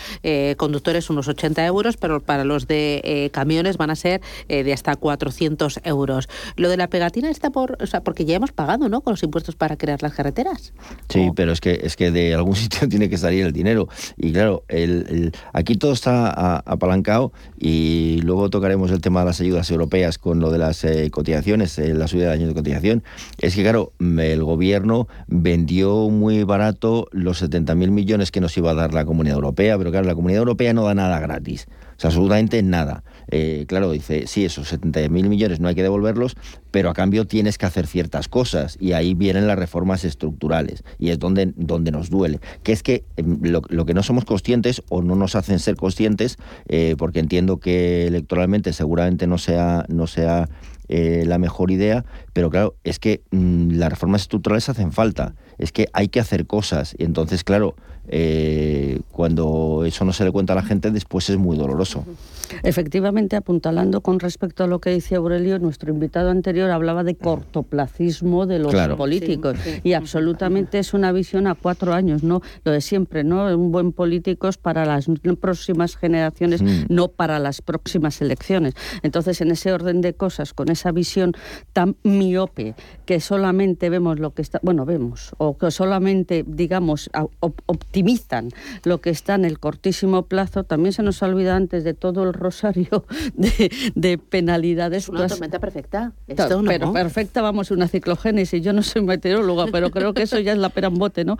conductores unos 80 euros, pero para los de camiones van a ser de hasta 400 euros. Lo de la pegatina está por, o sea, porque ya hemos pagado, ¿no? Con los impuestos para crear las carreteras. Sí, pero es que es que de algún sitio tiene que salir el dinero. Y claro, el, aquí todo está apalancado y luego tocaremos el tema de las ayudas europeas con lo de las eh, cotizaciones, eh, la subida de años de cotización. Es que, claro, el gobierno vendió muy barato los 70.000 millones que nos iba a dar la Comunidad Europea, pero claro, la Comunidad Europea no da nada gratis. O sea, absolutamente nada. Eh, claro, dice, sí, esos 70.000 millones no hay que devolverlos, pero a cambio tienes que hacer ciertas cosas. Y ahí vienen las reformas estructurales. Y es donde, donde nos duele. Que es que em, lo, que no somos conscientes o no nos hacen ser conscientes, eh, porque entiendo que electoralmente seguramente no sea, no sea eh, la mejor idea, pero claro, es que mm, las reformas estructurales hacen falta, es que hay que hacer cosas, y entonces, claro, eh, cuando eso no se le cuenta a la gente, después es muy doloroso. Efectivamente, apuntalando con respecto a lo que dice Aurelio, nuestro invitado anterior hablaba de cortoplacismo de los políticos y absolutamente es una visión a cuatro años, no lo de siempre, no un buen político es para las próximas generaciones, mm. no para las próximas elecciones. Entonces, en ese orden de cosas, con esa visión tan miope que solamente vemos lo que está, bueno, vemos o que solamente digamos optimizan lo que está en el cortísimo plazo, también se nos olvida antes de todo el rosario de, penalidades. Es una tormenta perfecta. pero perfecta, vamos, una ciclogénesis. Yo no soy meteoróloga, pero creo que eso ya es la perambote, ¿no?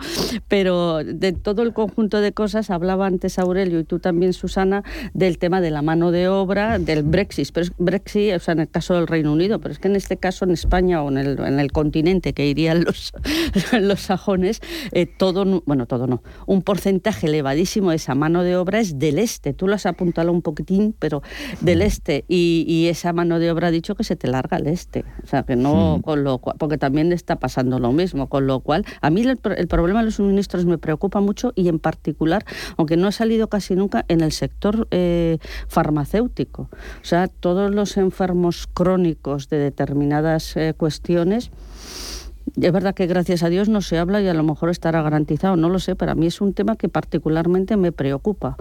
Pero de todo el conjunto de cosas, hablaba antes Aurelio y tú también, Susana, del tema de la mano de obra, del Brexit. Pero es Brexit, o sea, en el caso del Reino Unido, pero es que en este caso en España o en el, en el continente que irían los, los sajones, eh, todo, bueno, todo no, un porcentaje elevadísimo de esa mano de obra es del este. Tú lo has apuntado un poquitín, pero del este. Y, esa mano de obra ha dicho que se te larga al este. O sea, que no, con lo cual, porque también está pasando lo mismo. Con lo cual, a mí el, problema de los suministros me preocupa mucho y en particular, aunque no ha salido casi nunca, en el sector eh, farmacéutico. O sea, todos los enfermos crónicos de determinadas eh, cuestiones es verdad que gracias a Dios no se habla y a lo mejor estará garantizado, no lo sé, para mí es un tema que particularmente me preocupa.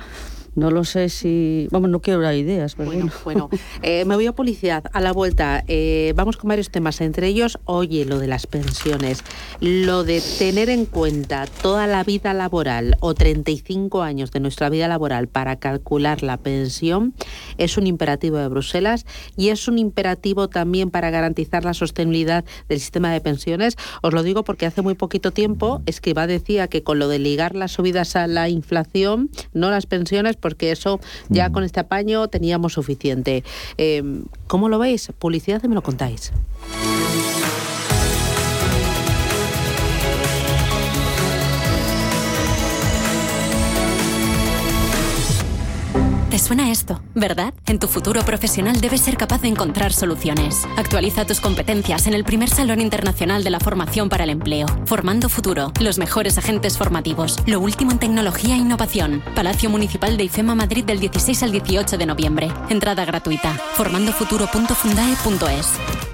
No lo sé si. Vamos, no quiero dar ideas. bueno, bueno. Eh, me voy a publicidad. A la vuelta, eh, vamos con varios temas. Entre ellos, oye, lo de las pensiones. Lo de tener en cuenta toda la vida laboral o 35 años de nuestra vida laboral para calcular la pensión es un imperativo de Bruselas y es un imperativo también para garantizar la sostenibilidad del sistema de pensiones. Os lo digo porque hace muy poquito tiempo Escriba decía que con lo de ligar las subidas a la inflación, no las pensiones, porque eso ya con este apaño teníamos suficiente. Eh, ¿Cómo lo veis? Publicidad y me lo contáis. Suena esto, ¿verdad? En tu futuro profesional debes ser capaz de encontrar soluciones. Actualiza tus competencias en el primer Salón Internacional de la Formación para el Empleo. Formando Futuro, los mejores agentes formativos, lo último en tecnología e innovación. Palacio Municipal de IFEMA Madrid del 16 al 18 de noviembre. Entrada gratuita. formandofuturo.fundae.es.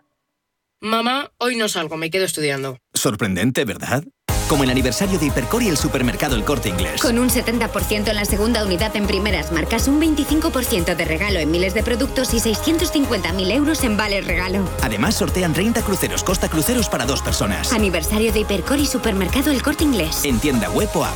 Mamá, hoy no salgo, me quedo estudiando. Sorprendente, ¿verdad? Como el aniversario de Hipercor y el supermercado El Corte Inglés. Con un 70% en la segunda unidad en primeras marcas, un 25% de regalo en miles de productos y 650.000 euros en vales regalo. Además, sortean 30 cruceros Costa Cruceros para dos personas. Aniversario de Hipercor y supermercado El Corte Inglés. En tienda web o app.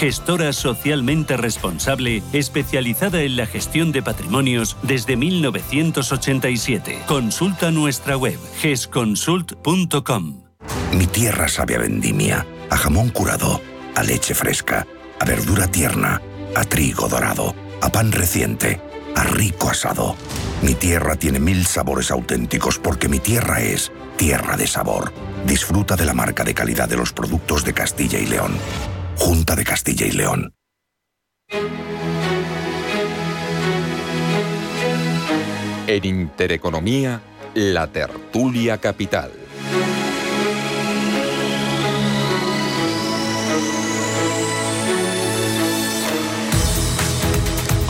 gestora socialmente responsable especializada en la gestión de patrimonios desde 1987. Consulta nuestra web gesconsult.com. Mi tierra sabe a vendimia, a jamón curado, a leche fresca, a verdura tierna, a trigo dorado, a pan reciente, a rico asado. Mi tierra tiene mil sabores auténticos porque mi tierra es tierra de sabor. Disfruta de la marca de calidad de los productos de Castilla y León. Junta de Castilla y León. En Intereconomía, la tertulia capital.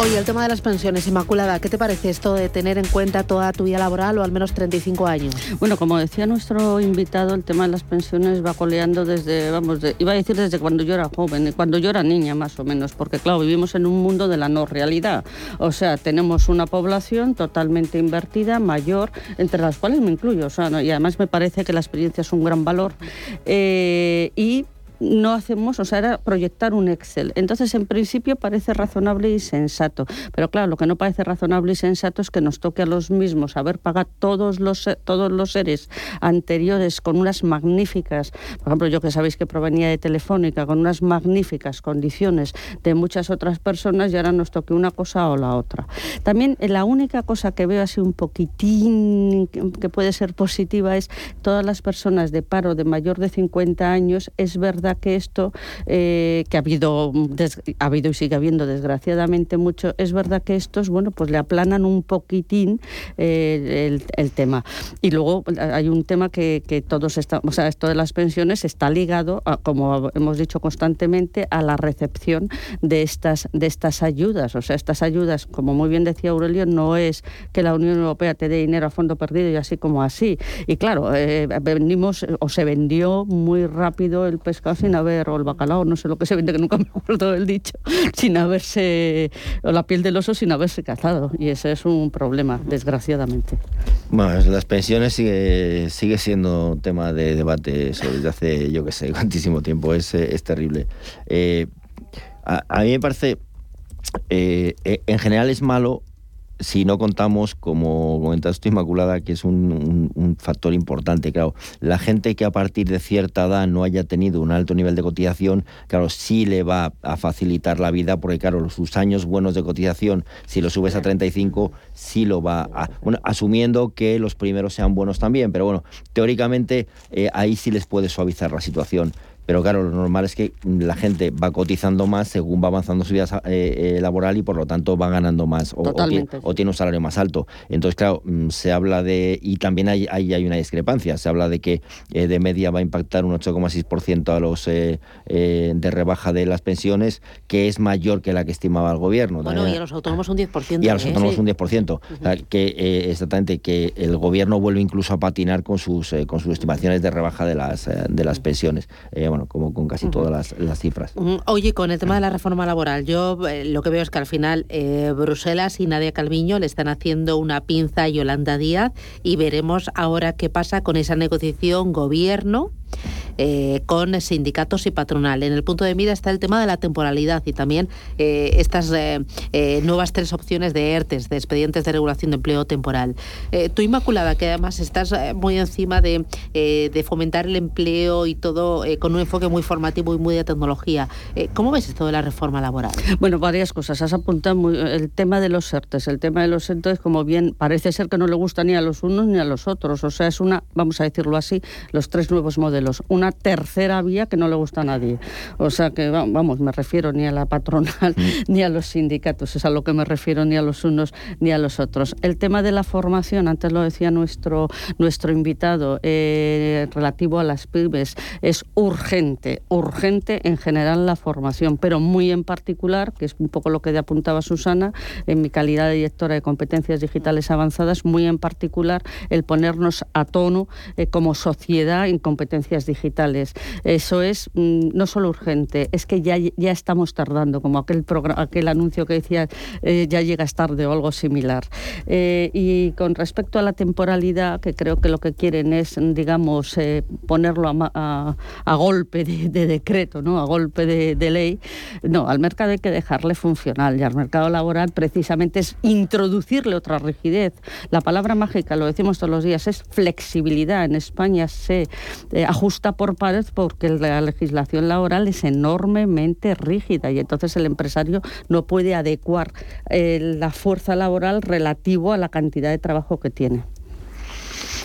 Oye, el tema de las pensiones, Inmaculada, ¿qué te parece esto de tener en cuenta toda tu vida laboral o al menos 35 años? Bueno, como decía nuestro invitado, el tema de las pensiones va coleando desde, vamos, iba a decir desde cuando yo era joven, cuando yo era niña más o menos, porque claro, vivimos en un mundo de la no realidad. O sea, tenemos una población totalmente invertida, mayor, entre las cuales me incluyo. O sea, y además me parece que la experiencia es un gran valor. Eh, y no hacemos, o sea, era proyectar un Excel. Entonces, en principio parece razonable y sensato, pero claro, lo que no parece razonable y sensato es que nos toque a los mismos haber pagado todos los, todos los seres anteriores con unas magníficas, por ejemplo, yo que sabéis que provenía de Telefónica, con unas magníficas condiciones de muchas otras personas y ahora nos toque una cosa o la otra. También eh, la única cosa que veo así un poquitín que puede ser positiva es todas las personas de paro de mayor de 50 años, es verdad que esto, eh, que ha habido, ha habido y sigue habiendo desgraciadamente mucho, es verdad que estos, bueno, pues le aplanan un poquitín eh, el, tema. Y luego hay un tema que, que todos estamos, o sea, esto de las pensiones está ligado, como hemos dicho constantemente, a la recepción de estas, de estas ayudas. O sea, estas ayudas, como muy bien decía Aurelio, no es que la Unión Europea te dé dinero a fondo perdido y así como así. Y claro, eh, vendimos o se vendió muy rápido el pescado sin haber, o el bacalao, no sé lo que se vende, que nunca me acuerdo del dicho, sin haberse, o la piel del oso sin haberse cazado. Y ese es un problema, desgraciadamente. Bueno, las pensiones sigue, sigue siendo tema de debate desde hace, yo que sé, cuantísimo tiempo. Es, es terrible. Eh, a, mí me parece, eh, en general es malo si no contamos, como comentaste Inmaculada, que es un, factor importante, claro, la gente que a partir de cierta edad no haya tenido un alto nivel de cotización, claro, sí le va a facilitar la vida, porque claro, sus años buenos de cotización, si lo subes a 35, sí lo va a... Bueno, asumiendo que los primeros sean buenos también, pero bueno, teóricamente eh, ahí sí les puede suavizar la situación. Pero claro, lo normal es que la gente va cotizando más según va avanzando su vida eh, eh, laboral y por lo tanto va ganando más o, tiene, un salario más alto. Entonces, claro, mm, se habla de, y también hay, hay, hay una discrepancia, se habla de que eh, de media va a impactar un 8,6% a los de rebaja de las pensiones, que es mayor que la que estimaba el gobierno. Bueno, y a los autónomos un 10%. Y a los autónomos un 10%. que exactamente, que el gobierno vuelve incluso a patinar con sus, con sus estimaciones de rebaja de las, de las pensiones. Bueno, como con casi todas las, cifras. Oye, con el tema de la reforma laboral, yo eh, lo que veo es que al final eh, Bruselas y Nadia Calviño le están haciendo una pinza a Yolanda Díaz y veremos ahora qué pasa con esa negociación gobierno eh, con sindicatos y patronal. En el punto de mira está el tema de la temporalidad y también eh, estas eh, nuevas tres opciones de ERTES, de expedientes de regulación de empleo temporal. tú, Inmaculada, que además estás muy encima de, fomentar el empleo y todo con un enfoque muy formativo y muy de tecnología, ¿cómo ves esto de la reforma laboral? Bueno, varias cosas. Has apuntado el tema de los ERTES. El tema de los ERTES, como bien parece ser que no le gusta ni a los unos ni a los otros. O sea, es una, vamos a decirlo así, los tres nuevos modelos. Una tercera vía que no le gusta a nadie. O sea que, vamos, me refiero ni a la patronal mm. ni a los sindicatos, es a lo que me refiero ni a los unos ni a los otros. El tema de la formación, antes lo decía nuestro, nuestro invitado, eh, relativo a las pymes, es urgente, urgente en general la formación, pero muy en particular, que es un poco lo que apuntaba Susana, en mi calidad de directora de competencias digitales avanzadas, muy en particular el ponernos a tono eh, como sociedad en competencias digitales eso es mm, no solo urgente, es que ya, ya estamos tardando, como aquel, aquel anuncio que decía eh, ya llegas tarde o algo similar. Eh, y con respecto a la temporalidad, que creo que lo que quieren es, digamos, eh, ponerlo a, golpe de, decreto, ¿no? a golpe de, ley, no, al mercado hay que dejarle funcional y al mercado laboral precisamente es introducirle otra rigidez. La palabra mágica, lo decimos todos los días, es flexibilidad. En España se ajusta por pares porque la legislación laboral es enormemente rígida y entonces el empresario no puede adecuar eh, la fuerza laboral relativo a la cantidad de trabajo que tiene.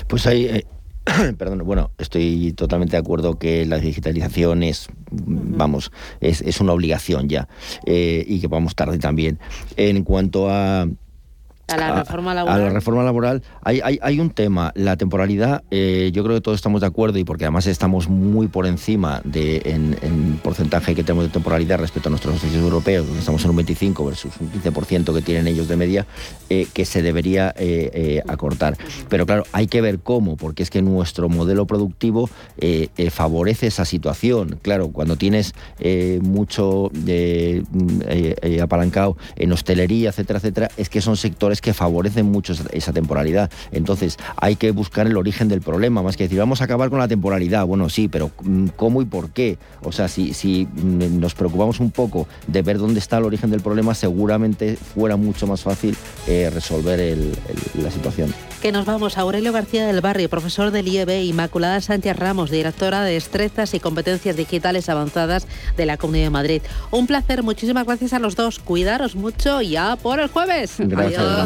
Pues ahí, eh, perdón, bueno, estoy totalmente de acuerdo que la digitalización es, vamos, es, una obligación ya eh, y que vamos tarde también. En cuanto a a la reforma laboral. A la reforma laboral hay, hay, un tema, la temporalidad, eh, yo creo que todos estamos de acuerdo y porque además estamos muy por encima de en, porcentaje que tenemos de temporalidad respecto a nuestros socios europeos, donde estamos en un 25 versus un 15% que tienen ellos de media, eh, que se debería eh, acortar. Pero claro, hay que ver cómo, porque es que nuestro modelo productivo favorece esa situación. Claro, cuando tienes mucho mm, apalancado en hostelería, etcétera, etcétera, es que son sectores que favorecen mucho esa temporalidad. Entonces, hay que buscar el origen del problema, más que decir, vamos a acabar con la temporalidad. Bueno, sí, pero mm, ¿cómo y por qué? O sea, si, si mm, nos preocupamos un poco de ver dónde está el origen del problema, seguramente fuera mucho más fácil eh, resolver la situación. Que nos vamos a Aurelio García del Barrio, profesor del IEB, Inmaculada Sánchez Ramos, directora de Destrezas y Competencias Digitales Avanzadas de la Comunidad de Madrid. Un placer, muchísimas gracias a los dos. Cuidaros mucho ya por el jueves. Gracias.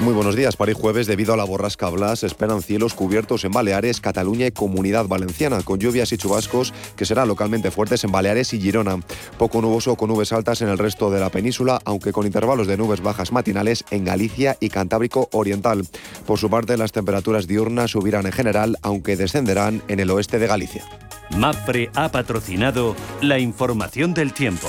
Muy buenos días. Para el jueves, debido a la borrasca Blas, esperan cielos cubiertos en Baleares, Cataluña y Comunidad Valenciana, con lluvias y chubascos que serán localmente fuertes en Baleares y Girona. Poco nuboso con nubes altas en el resto de la península, aunque con intervalos de nubes bajas matinales en Galicia y Cantábrico Oriental. Por su parte, las temperaturas diurnas subirán en general, aunque descenderán en el oeste de Galicia. MAPRE ha patrocinado la información del tiempo.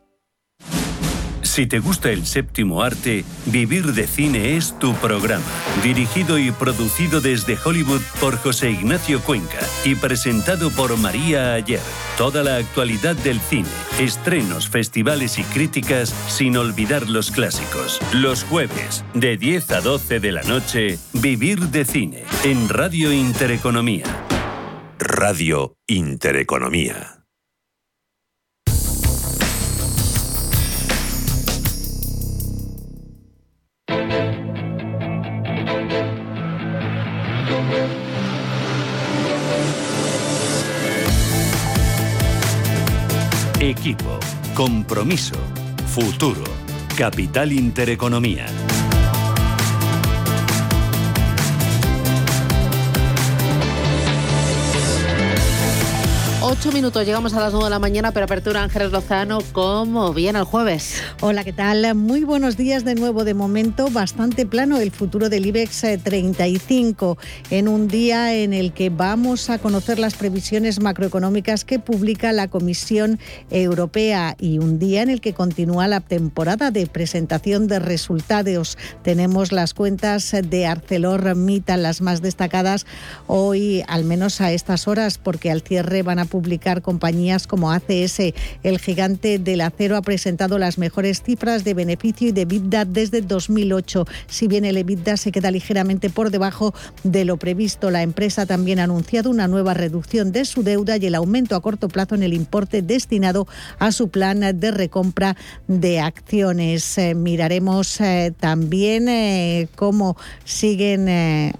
Si te gusta el séptimo arte, Vivir de Cine es tu programa. Dirigido y producido desde Hollywood por José Ignacio Cuenca y presentado por María Ayer. Toda la actualidad del cine, estrenos, festivales y críticas sin olvidar los clásicos. Los jueves, de 10 a 12 de la noche, Vivir de Cine en Radio Intereconomía. Radio Intereconomía. Equipo, compromiso, futuro, capital intereconomía. Ocho minutos, llegamos a las nueve de la mañana, pero apertura Ángeles Lozano, ¿cómo viene el jueves? Hola, ¿qué tal? Muy buenos días de nuevo. De momento, bastante plano el futuro del IBEX 35, eh, en un día en el que vamos a conocer las previsiones macroeconómicas que publica la Comisión Europea y un día en el que continúa la temporada de presentación de resultados. Tenemos las cuentas de ArcelorMittal, las más destacadas hoy, al menos a estas horas, porque al cierre van a publicar publicar compañías como ACS. El gigante del acero ha presentado las mejores cifras de beneficio y de EBITDA desde 2008. Si bien el EBITDA se queda ligeramente por debajo de lo previsto, la empresa también ha anunciado una nueva reducción de su deuda y el aumento a corto plazo en el importe destinado a su plan de recompra de acciones. Eh, miraremos eh, también eh, cómo siguen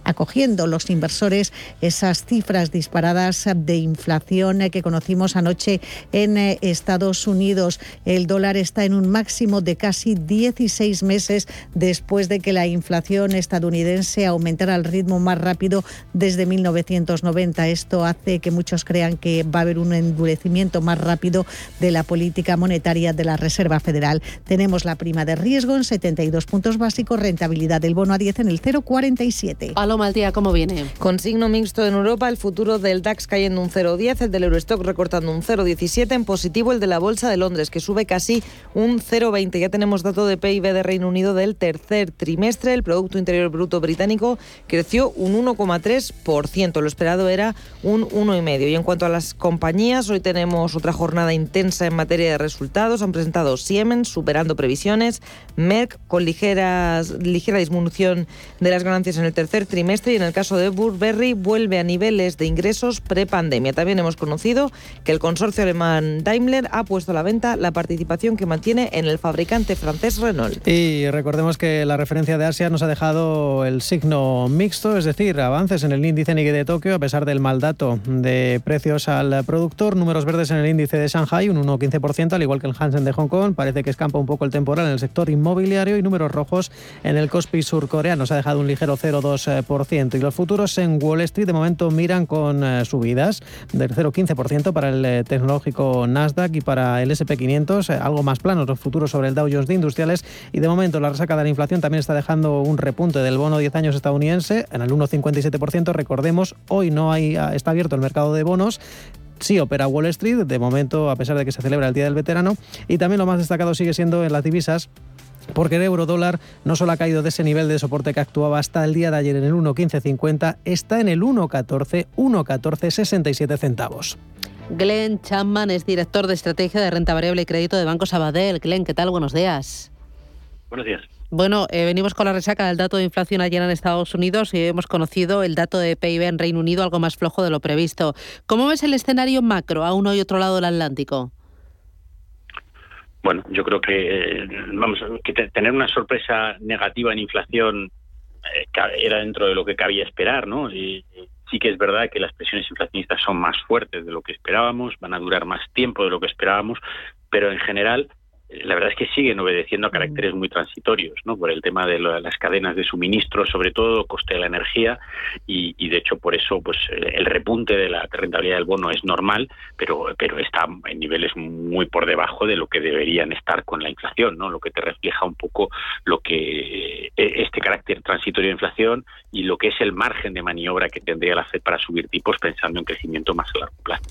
acogiendo los inversores esas cifras disparadas de inflación que conocimos anoche en eh, Estados Unidos. El dólar está en un máximo de casi 16 meses después de que la inflación estadounidense aumentara al ritmo más rápido desde 1990. Esto hace que muchos crean que va a haber un endurecimiento más rápido de la política monetaria de la Reserva Federal. Tenemos la prima de riesgo en 72 puntos básicos, rentabilidad del bono a 10 en el 0,47. Paloma, al día, ¿cómo viene? Con signo mixto en Europa, el futuro del DAX cayendo un 0,10, el del Eurostock recortando un 0,17, en positivo el de la Bolsa de Londres, que sube casi un 0,20. Ya tenemos dato de PIB de Reino Unido del tercer trimestre. El Producto Interior Bruto británico creció un 1,3%. Lo esperado era un 1,5%. Y en cuanto a las compañías, hoy tenemos otra jornada intensa en materia de resultados. Han presentado Siemens superando previsiones, Merck con ligeras, ligera disminución de las ganancias en el tercer trimestre y en el caso de Burberry vuelve a niveles de ingresos prepandemia. También hemos conocido que el consorcio alemán Daimler ha puesto a la venta la participación que mantiene en el fabricante francés Renault. Y recordemos que la referencia de Asia nos ha dejado el signo mixto, es decir, avances en el índice Nikkei de Tokio a pesar del mal dato de precios al productor, números verdes en el índice de Shanghai, un 1,15%, al igual que el Hansen de Hong Kong, parece que escampa un poco el temporal en el sector inmobiliario y números rojos en el Kospi surcoreano, se ha dejado un ligero 0,2%. Y los futuros en Wall Street de momento miran con eh, subidas del 0,15% para el eh, tecnológico Nasdaq y para el SP500, eh, algo más planos los futuros sobre el Dow Jones de industriales y de momento la resaca de la inflación también está dejando un repunte del bono 10 años estadounidense en el 1,57%. Recordemos, hoy no hay, ah, está abierto el mercado de bonos, sí opera Wall Street, de momento, a pesar de que se celebra el Día del Veterano. Y también lo más destacado sigue siendo en las divisas porque el euro dólar no solo ha caído de ese nivel de soporte que actuaba hasta el día de ayer en el 1.1550, está en el 1.14, 1.1467 centavos. Glenn Chapman es director de estrategia de renta variable y crédito de Banco Sabadell. Glenn, ¿qué tal? Buenos días. Buenos días. Bueno, eh, venimos con la resaca del dato de inflación ayer en Estados Unidos y hemos conocido el dato de PIB en Reino Unido algo más flojo de lo previsto. ¿Cómo ves el escenario macro a uno y otro lado del Atlántico? Bueno, yo creo que vamos que tener una sorpresa negativa en inflación eh, era dentro de lo que cabía esperar, ¿no? Y, sí que es verdad que las presiones inflacionistas son más fuertes de lo que esperábamos, van a durar más tiempo de lo que esperábamos, pero en general la verdad es que siguen obedeciendo a mm. caracteres muy transitorios, ¿no? Por el tema de las cadenas de suministro, sobre todo coste de la energía, y, de hecho por eso, pues el repunte de la rentabilidad del bono es normal, pero pero está en niveles muy por debajo de lo que deberían estar con la inflación, ¿no? Lo que te refleja un poco lo que e, este carácter transitorio de inflación y lo que es el margen de maniobra que tendría la Fed para subir tipos pensando en crecimiento más a largo plazo.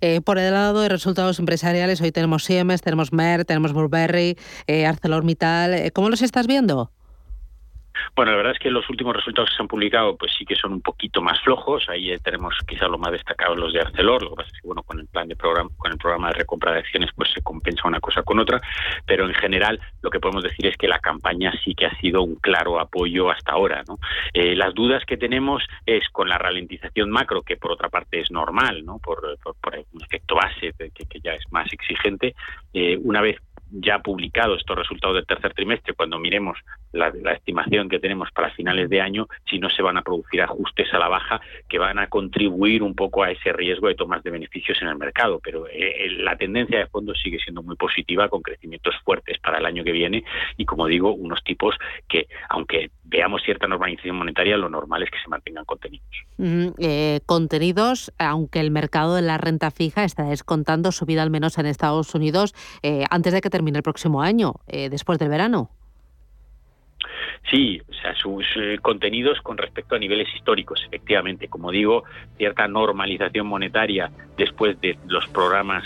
Eh, por el lado de resultados empresariales, hoy tenemos Siemens, tenemos Mer, tenemos Burberry, eh, ArcelorMittal. Eh, ¿Cómo los estás viendo? Bueno, la verdad es que los últimos resultados que se han publicado pues sí que son un poquito más flojos. Ahí tenemos quizás lo más destacado los de Arcelor. Lo que pasa es que bueno, con el plan de programa, con el programa de recompra de acciones, pues se compensa una cosa con otra. Pero en general lo que podemos decir es que la campaña sí que ha sido un claro apoyo hasta ahora. ¿no? Eh, las dudas que tenemos es con la ralentización macro, que por otra parte es normal, ¿no? por, un efecto base que, que, ya es más exigente. Eh, una vez ya publicado estos resultados del tercer trimestre, cuando miremos la, estimación que tenemos para finales de año, si no se van a producir ajustes a la baja que van a contribuir un poco a ese riesgo de tomas de beneficios en el mercado. Pero eh, la tendencia de fondo sigue siendo muy positiva, con crecimientos fuertes para el año que viene y, como digo, unos tipos que, aunque veamos cierta normalización monetaria, lo normal es que se mantengan contenidos. Eh, contenidos, aunque el mercado de la renta fija está descontando subida al menos en Estados Unidos eh, antes de que termine el próximo año, eh, después del verano. Sí, o sea, sus contenidos con respecto a niveles históricos, efectivamente. Como digo, cierta normalización monetaria después de los programas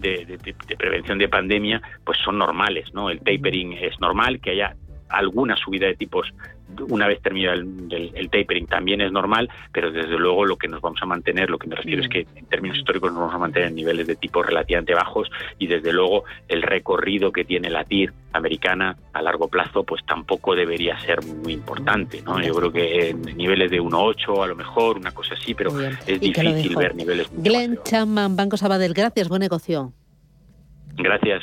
de, de, prevención de pandemia, pues son normales, ¿no? El tapering es normal, que haya alguna subida de tipos una vez termina el, tapering también es normal, pero desde luego lo que nos vamos a mantener, lo que me refiero es que en términos históricos nos vamos a mantener en niveles de tipos relativamente bajos y desde luego el recorrido que tiene la TIR americana a largo plazo pues tampoco debería ser muy importante, ¿no? Yo creo que en niveles de 1.8 a lo mejor, una cosa así, pero es difícil ver niveles muy Glenn Chapman, Banco Sabadell, gracias, buen negocio. Gracias.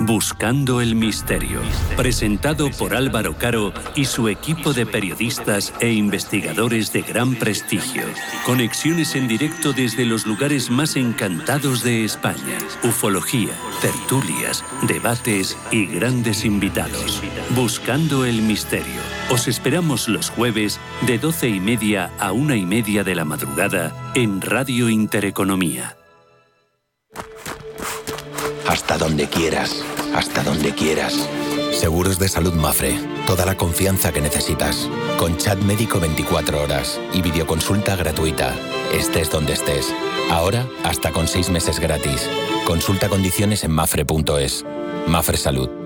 Buscando el misterio, presentado por Álvaro Caro y su equipo de periodistas e investigadores de gran prestigio. Conexiones en directo desde los lugares más encantados de España. Ufología, tertulias, debates y grandes invitados. Buscando el misterio. Os esperamos los jueves de doce y media a una y media de la madrugada en Radio Intereconomía. Hasta donde quieras, hasta donde quieras. Seguros de salud Mafre. Toda la confianza que necesitas. Con chat médico 24 horas y videoconsulta gratuita. Estés donde estés. Ahora, hasta con 6 meses gratis. Consulta condiciones en mafre.es. Mafre Salud.